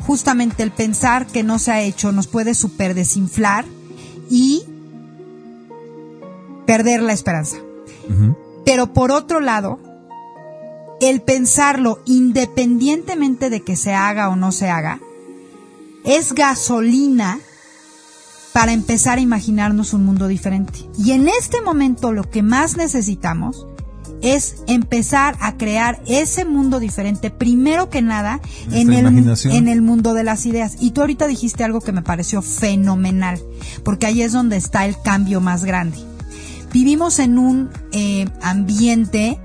justamente el pensar que no se ha hecho nos puede super desinflar y perder la esperanza. Pero por otro lado, el pensarlo independientemente de que se haga o no se haga, es gasolina para empezar a imaginarnos un mundo diferente. Y en este momento lo que más necesitamos es empezar a crear ese mundo diferente, primero que nada, en el, en el mundo de las ideas. Y tú ahorita dijiste algo que me pareció fenomenal, porque ahí es donde está el cambio más grande. Vivimos en un eh, ambiente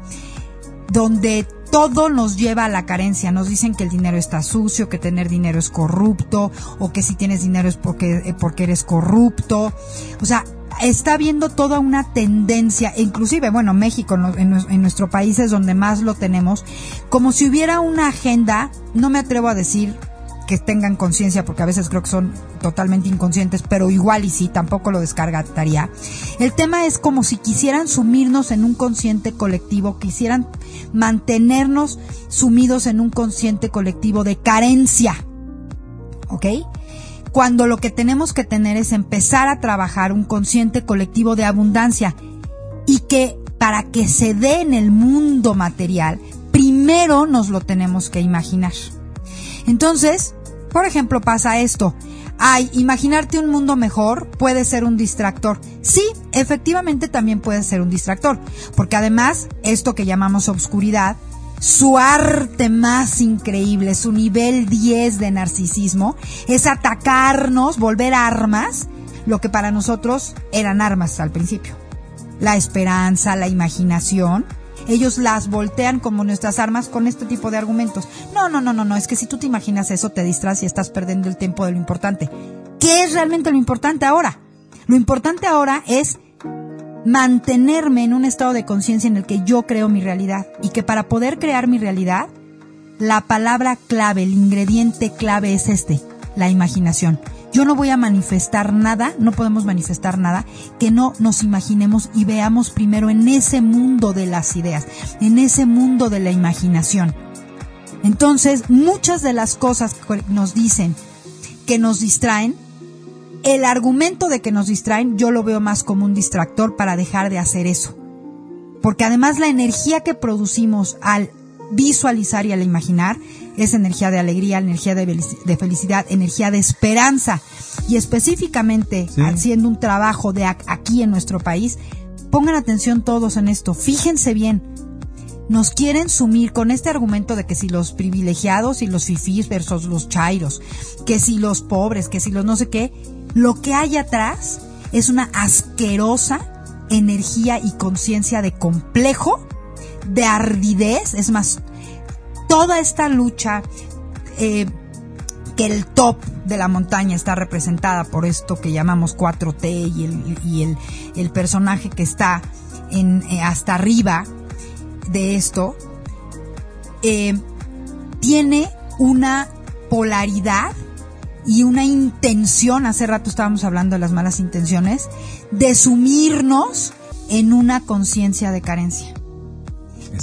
donde todo nos lleva a la carencia. Nos dicen que el dinero está sucio, que tener dinero es corrupto, o que si tienes dinero es porque, eh, porque eres corrupto. O sea, está viendo toda una tendencia, inclusive, bueno, México, en, en nuestro país es donde más lo tenemos, como si hubiera una agenda, no me atrevo a decir que tengan conciencia, porque a veces creo que son totalmente inconscientes, pero igual y sí, tampoco lo descargaría. El tema es como si quisieran sumirnos en un consciente colectivo, quisieran mantenernos sumidos en un consciente colectivo de carencia. ¿Ok? Cuando lo que tenemos que tener es empezar a trabajar un consciente colectivo de abundancia y que para que se dé en el mundo material, primero nos lo tenemos que imaginar. Entonces, por ejemplo, pasa esto. Ay, imaginarte un mundo mejor puede ser un distractor. Sí, efectivamente también puede ser un distractor, porque además, esto que llamamos obscuridad, su arte más increíble, su nivel 10 de narcisismo, es atacarnos, volver armas, lo que para nosotros eran armas al principio. La esperanza, la imaginación, ellos las voltean como nuestras armas con este tipo de argumentos. No, no, no, no, no, es que si tú te imaginas eso te distraes y estás perdiendo el tiempo de lo importante. ¿Qué es realmente lo importante ahora? Lo importante ahora es mantenerme en un estado de conciencia en el que yo creo mi realidad y que para poder crear mi realidad, la palabra clave, el ingrediente clave es este, la imaginación. Yo no voy a manifestar nada, no podemos manifestar nada que no nos imaginemos y veamos primero en ese mundo de las ideas, en ese mundo de la imaginación. Entonces, muchas de las cosas que nos dicen que nos distraen, el argumento de que nos distraen yo lo veo más como un distractor para dejar de hacer eso. Porque además la energía que producimos al visualizar y al imaginar es energía de alegría, energía de, de felicidad, energía de esperanza. Y específicamente Sí. haciendo un trabajo de aquí en nuestro país, pongan atención todos en esto, fíjense bien. Nos quieren sumir con este argumento de que si los privilegiados y los fifís versus los chairos, que si los pobres, que si los no sé qué, lo que hay atrás es una asquerosa energía y conciencia de complejo, de ardidez, es más, toda esta lucha, eh, que el top, de la montaña está representada por esto que llamamos 4T y el, y el, el personaje que está eh, hasta arriba de esto, eh, tiene una polaridad y una intención, hace rato estábamos hablando de las malas intenciones, de sumirnos en una conciencia de carencia.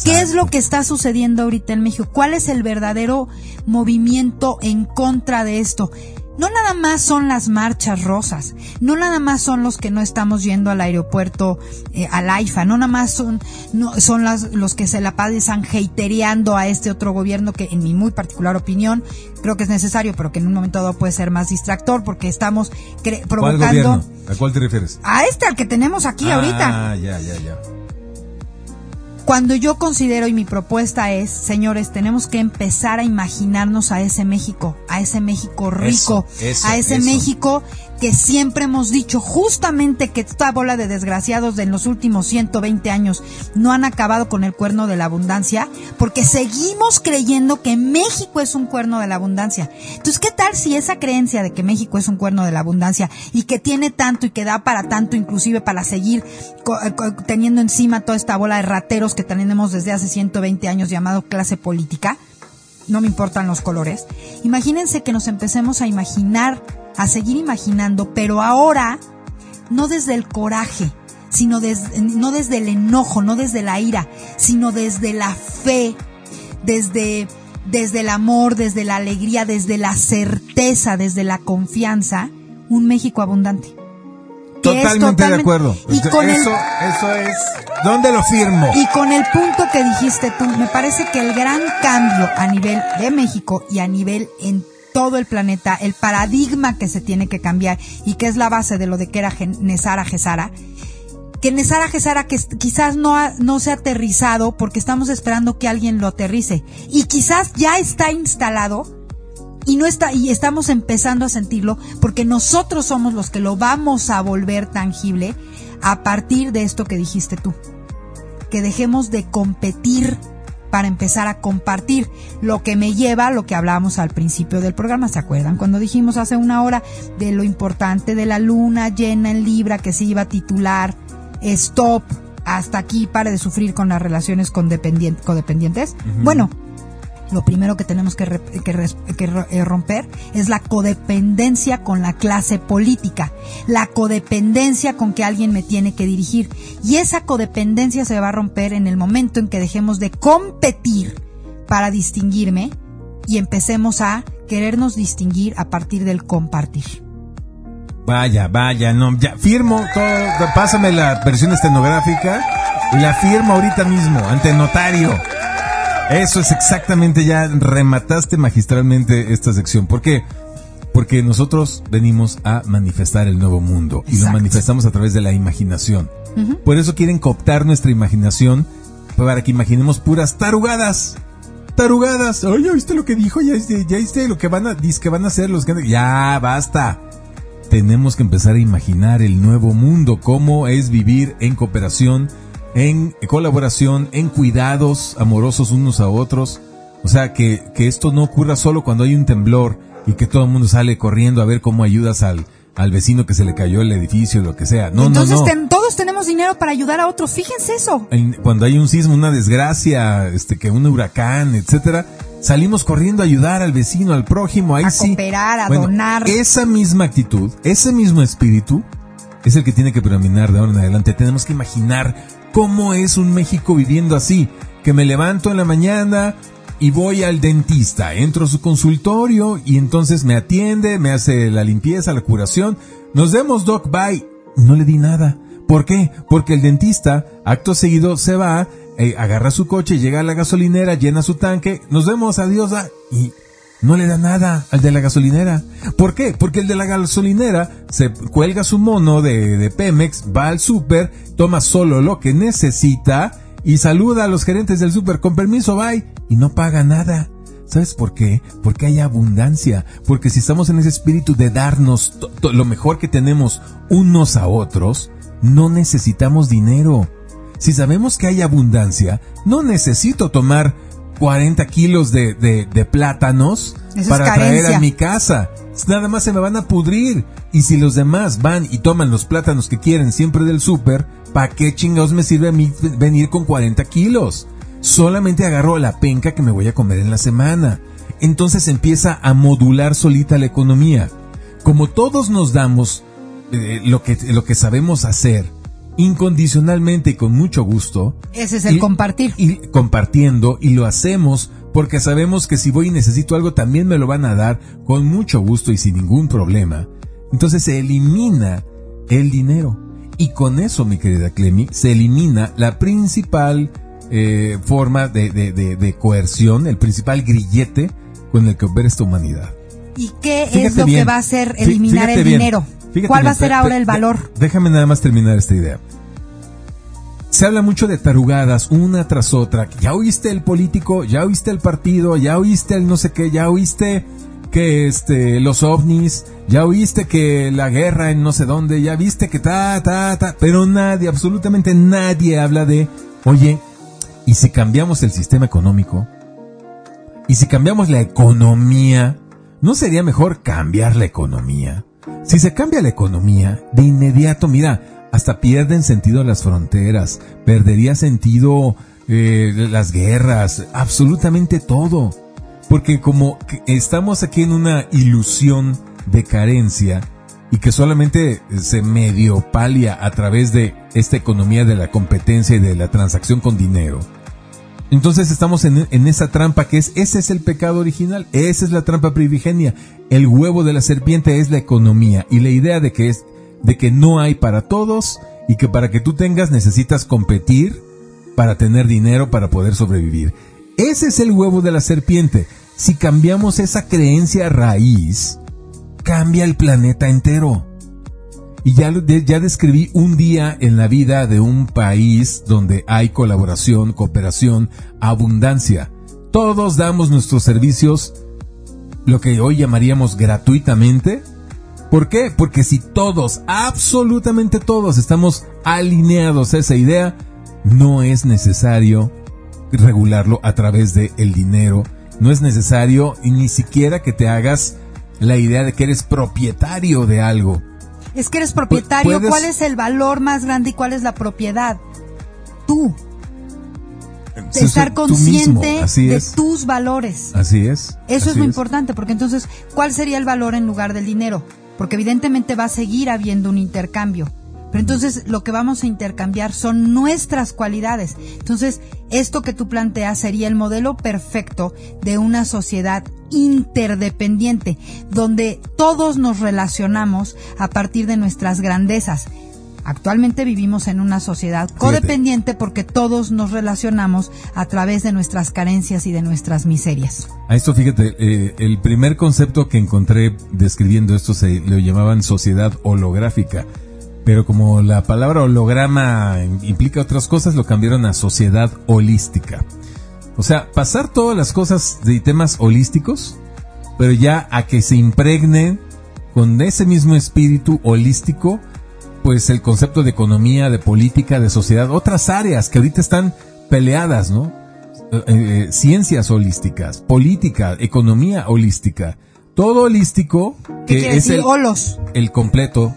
¿Qué es lo que está sucediendo ahorita en México? ¿Cuál es el verdadero movimiento en contra de esto? no nada más son las marchas rosas, no nada más son los que no estamos yendo al aeropuerto, eh, al AIFA, no nada más son, no, son las, los que se la pasan hatereando a este otro gobierno que en mi muy particular opinión creo que es necesario, pero que en un momento dado puede ser más distractor porque estamos provocando... ¿A cuál te refieres? A este, al que tenemos aquí ahorita. Ah, ya, ya, ya. Cuando yo considero y mi propuesta es, señores, tenemos que empezar a imaginarnos a ese México, a ese México rico, a ese México que siempre hemos dicho justamente que esta bola de desgraciados de los últimos 120 años no han acabado con el cuerno de la abundancia, porque seguimos creyendo que México es un cuerno de la abundancia. Entonces, ¿qué tal si esa creencia de que México es un cuerno de la abundancia y que tiene tanto y que da para tanto, inclusive para seguir eh, teniendo encima toda esta bola de rateros que tenemos desde hace 120 años llamado clase política? No me importan los colores. Imagínense que nos empecemos a imaginar a seguir imaginando, pero ahora no desde el coraje, sino no desde el enojo, no desde la ira, sino desde la fe, desde, desde el amor, desde la alegría, desde la certeza, desde la confianza, un México abundante. Totalmente, de acuerdo. Y con eso, eso es. ¿Dónde lo firmo? Y con el punto que dijiste tú, me parece que el gran cambio a nivel de México y a nivel en todo el planeta, el paradigma que se tiene que cambiar y que es la base de lo de que era Nesara Gesara, que Nesara Gesara que quizás no, no se ha aterrizado porque estamos esperando que alguien lo aterrice y quizás ya está instalado y no está y estamos empezando a sentirlo porque nosotros somos los que lo vamos a volver tangible a partir de esto que dijiste tú. Que dejemos de competir para empezar a compartir, lo que me lleva a lo que hablábamos al principio del programa, ¿se acuerdan? Cuando dijimos hace una hora de lo importante de la luna llena en Libra que se iba a titular Stop, hasta aquí pare de sufrir con las relaciones codependientes. Bueno, lo primero que tenemos que, eh, romper es la codependencia con la clase política, la codependencia con que alguien me tiene que dirigir. Y esa codependencia se va a romper en el momento en que dejemos de competir para distinguirme y empecemos a querernos distinguir a partir del compartir. Vaya, vaya, no, ya firmo todo, pásame la versión estenográfica y la firmo ahorita mismo ante notario. Eso es exactamente, ya remataste magistralmente esta sección. ¿Por qué? Porque nosotros venimos a manifestar el nuevo mundo y lo manifestamos a través de la imaginación. Por eso quieren cooptar nuestra imaginación para que imaginemos puras tarugadas. Tarugadas. Oye, ¿ya viste lo que dijo? ¿Ya viste, ya viste lo que van a, que van a hacer los que... Ya, basta. Tenemos que empezar a imaginar el nuevo mundo, cómo es vivir en cooperación en colaboración, en cuidados amorosos unos a otros. O sea, que, que esto no ocurra solo cuando hay un temblor y que todo el mundo sale corriendo a ver cómo ayudas al, al vecino que se le cayó el edificio, lo que sea. No, Entonces, no, no. todos tenemos dinero para ayudar a otros. Fíjense eso. cuando hay un sismo, una desgracia, este, que un huracán, etcétera, salimos corriendo a ayudar al vecino, al prójimo, ahí a sí. cooperar, a donar. Esa misma actitud, ese mismo espíritu, es el que tiene que predominar de ahora en adelante. Tenemos que imaginar ¿Cómo es un México viviendo así? Que me levanto en la mañana y voy al dentista, entro a su consultorio y entonces me atiende, me hace la limpieza, la curación. Nos vemos, Doc, bye. No le di nada. ¿Por qué? Porque el dentista, acto seguido, se va, eh, agarra su coche, llega a la gasolinera, llena su tanque, nos vemos, adiós, ah, y no le da nada al de la gasolinera. ¿Por qué? Porque el de la gasolinera se cuelga su mono de, Pemex, va al súper, toma solo lo que necesita y saluda a los gerentes del súper con permiso, bye, y no paga nada. ¿Sabes por qué? Porque hay abundancia. Porque si estamos en ese espíritu de darnos lo mejor que tenemos unos a otros, no necesitamos dinero. Si sabemos que hay abundancia, no necesito tomar 40 kilos de, de, plátanos para traer a mi casa. nada más se me van a pudrir. Y si los demás van y toman los plátanos que quieren siempre del súper, ¿para qué chingados me sirve a mí venir con 40 kilos? Solamente agarro la penca que me voy a comer en la semana. Entonces empieza a modular solita la economía. Como todos nos damos eh, lo, que, lo que sabemos hacer, incondicionalmente y con mucho gusto. Ese es el y- compartir. Y compartiendo y lo hacemos porque sabemos que si voy y necesito algo también me lo van a dar con mucho gusto y sin ningún problema. Entonces se elimina el dinero. Y con eso, mi querida Clemi, se elimina la principal eh, forma de, de- de- de coerción, el principal grillete con el que opera esta humanidad. ¿Y qué es lo que va a hacer eliminar el bien. dinero? Fíjate ¿Cuál va a ser ahora el valor? Déjame nada más terminar esta idea. Se habla mucho de tarugadas una tras otra. Ya oíste el político, ya oíste el partido, ya oíste el no sé qué, ya oíste que este los ovnis, ya oíste que la guerra en no sé dónde, ya viste que ta ta ta, pero nadie, absolutamente nadie habla de, oye, ¿y si cambiamos el sistema económico? ¿Y si cambiamos la economía? ¿No sería mejor cambiar la economía? Si se cambia la economía, de inmediato, mira, hasta pierden sentido las fronteras, perdería sentido eh, las guerras, absolutamente todo. Porque como estamos aquí en una ilusión de carencia y que solamente se medio palia a través de esta economía de la competencia y de la transacción con dinero, entonces estamos en, esa trampa que es, ese es el pecado original, esa es la trampa primigenia. El huevo de la serpiente es la economía y la idea de que es, de que no hay para todos y que para que tú tengas necesitas competir para tener dinero para poder sobrevivir. Ese es el huevo de la serpiente. Si cambiamos esa creencia raíz, cambia el planeta entero. Y ya, ya describí un día en la vida de un país donde hay colaboración, cooperación, abundancia. Todos damos nuestros servicios, lo que hoy llamaríamos gratuitamente. ¿Por qué? Porque si todos, absolutamente todos, estamos alineados a esa idea, no es necesario regularlo a través del el dinero. No es necesario ni siquiera que te hagas la idea de que eres propietario de algo. Es que eres propietario. puedes- ¿Cuál es el valor más grande y cuál es la propiedad? Tú. De estar consciente de es. tus valores. Así es. Eso es lo importante, porque entonces, ¿cuál sería el valor en lugar del dinero? Porque evidentemente va a seguir habiendo un intercambio. Pero entonces lo que vamos a intercambiar son nuestras cualidades. Entonces, esto que tú planteas sería el modelo perfecto de una sociedad interdependiente, donde todos nos relacionamos a partir de nuestras grandezas. Actualmente vivimos en una sociedad codependiente porque todos nos relacionamos a través de nuestras carencias y de nuestras miserias. A esto fíjate, eh, el primer concepto que encontré describiendo esto se lo llamaban sociedad holográfica. Pero como la palabra holograma implica otras cosas, lo cambiaron a sociedad holística. O sea, pasar todas las cosas de temas holísticos, pero ya a que se impregne con ese mismo espíritu holístico, pues el concepto de economía, de política, de sociedad, otras áreas que ahorita están peleadas, ¿no? Eh, eh, ciencias holísticas, política, economía holística, todo holístico ¿Qué que es decir el, holos? el completo,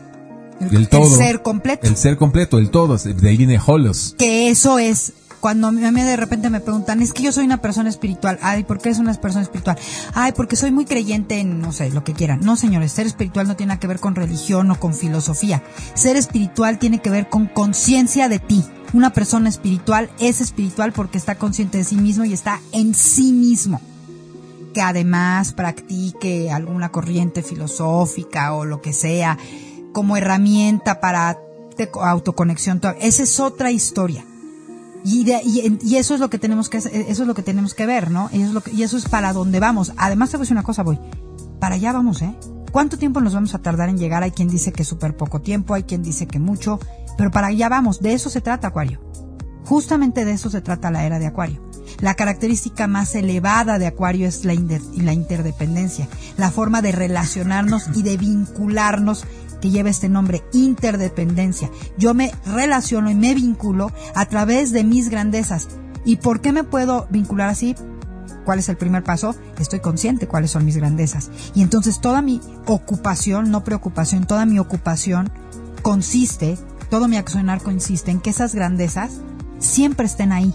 El, el el todo, ser completo. el ser completo, el todo, de ahí viene holos. que eso es cuando a mí de repente me preguntan, es que yo soy una persona espiritual. Ay, ¿por qué eres una persona espiritual? Ay, porque soy muy creyente en, no sé, lo que quieran. No, señores, ser espiritual no tiene nada que ver con religión o con filosofía. Ser espiritual tiene que ver con conciencia de ti. Una persona espiritual es espiritual porque está consciente de sí mismo y está en sí mismo. Que además practique alguna corriente filosófica o lo que sea como herramienta para autoconexión. Esa es otra historia. Y, de- y, y eso es lo que tenemos que hacer- eso es lo que tenemos que ver, ¿no? Y eso es, lo que- y eso es para dónde vamos. Además te voy a decir una cosa, voy. Para allá vamos, ¿eh? ¿Cuánto tiempo nos vamos a tardar en llegar? Hay quien dice que súper poco tiempo, hay quien dice que mucho, pero para allá vamos. De eso se trata Acuario. Justamente de eso se trata la era de Acuario. La característica más elevada de Acuario es la, la interdependencia, la forma de relacionarnos y de vincularnos que lleva este nombre, interdependencia. Yo me relaciono y me vinculo a través de mis grandezas. ¿Y por qué me puedo vincular así? ¿cuál es el primer paso? Estoy consciente cuáles son mis grandezas. Y entonces toda mi ocupación, no preocupación, toda mi ocupación consiste, todo mi accionar consiste en que esas grandezas siempre estén ahí.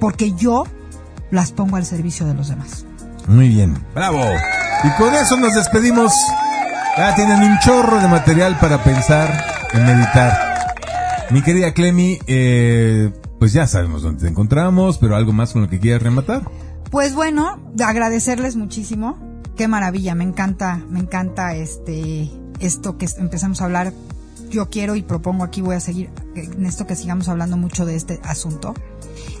Porque yo las pongo al servicio de los demás. Muy bien, bravo. Y con eso nos despedimos. Ya tienen un chorro de material para pensar y meditar. Mi querida Clemi, eh, pues ya sabemos dónde te encontramos, pero algo más con lo que quieras rematar. Pues bueno, agradecerles muchísimo. Qué maravilla, me encanta, me encanta este esto que empezamos a hablar. Yo quiero y propongo aquí voy a seguir en esto que sigamos hablando mucho de este asunto.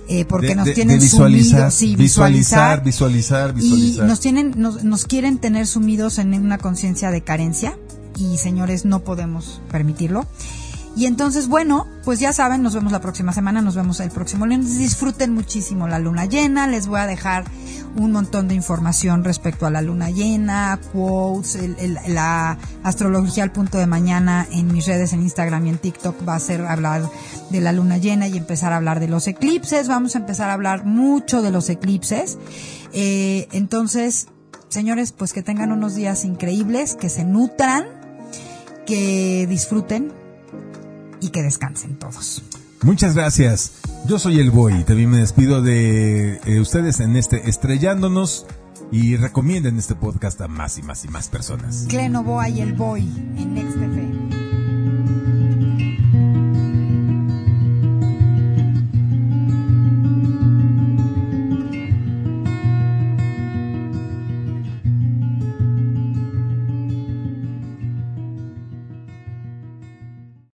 Eh, porque De- nos de- tienen de visualizar, sumidos, sí, visualizar, visualizar, visualizar. y nos tienen, nos, nos quieren tener sumidos en una conciencia de carencia y señores no podemos permitirlo. Y entonces, bueno, pues ya saben, nos vemos la próxima semana, nos vemos el próximo lunes. Disfruten muchísimo la luna llena. Les voy a dejar un montón de información respecto a la luna llena, quotes, el- la astrología al punto de mañana en mis redes, en Instagram y en TikTok va a ser hablar de la luna llena y empezar a hablar de los eclipses. Vamos a empezar a hablar mucho de los eclipses. Eh, entonces, señores, pues que tengan unos días increíbles, que se nutran, que disfruten y que descansen todos. Muchas gracias. Yo soy el Boy también me despido de eh, ustedes en este estrellándonos y recomienden este podcast a más y más y más personas. Clenovoa y el Boy en Next.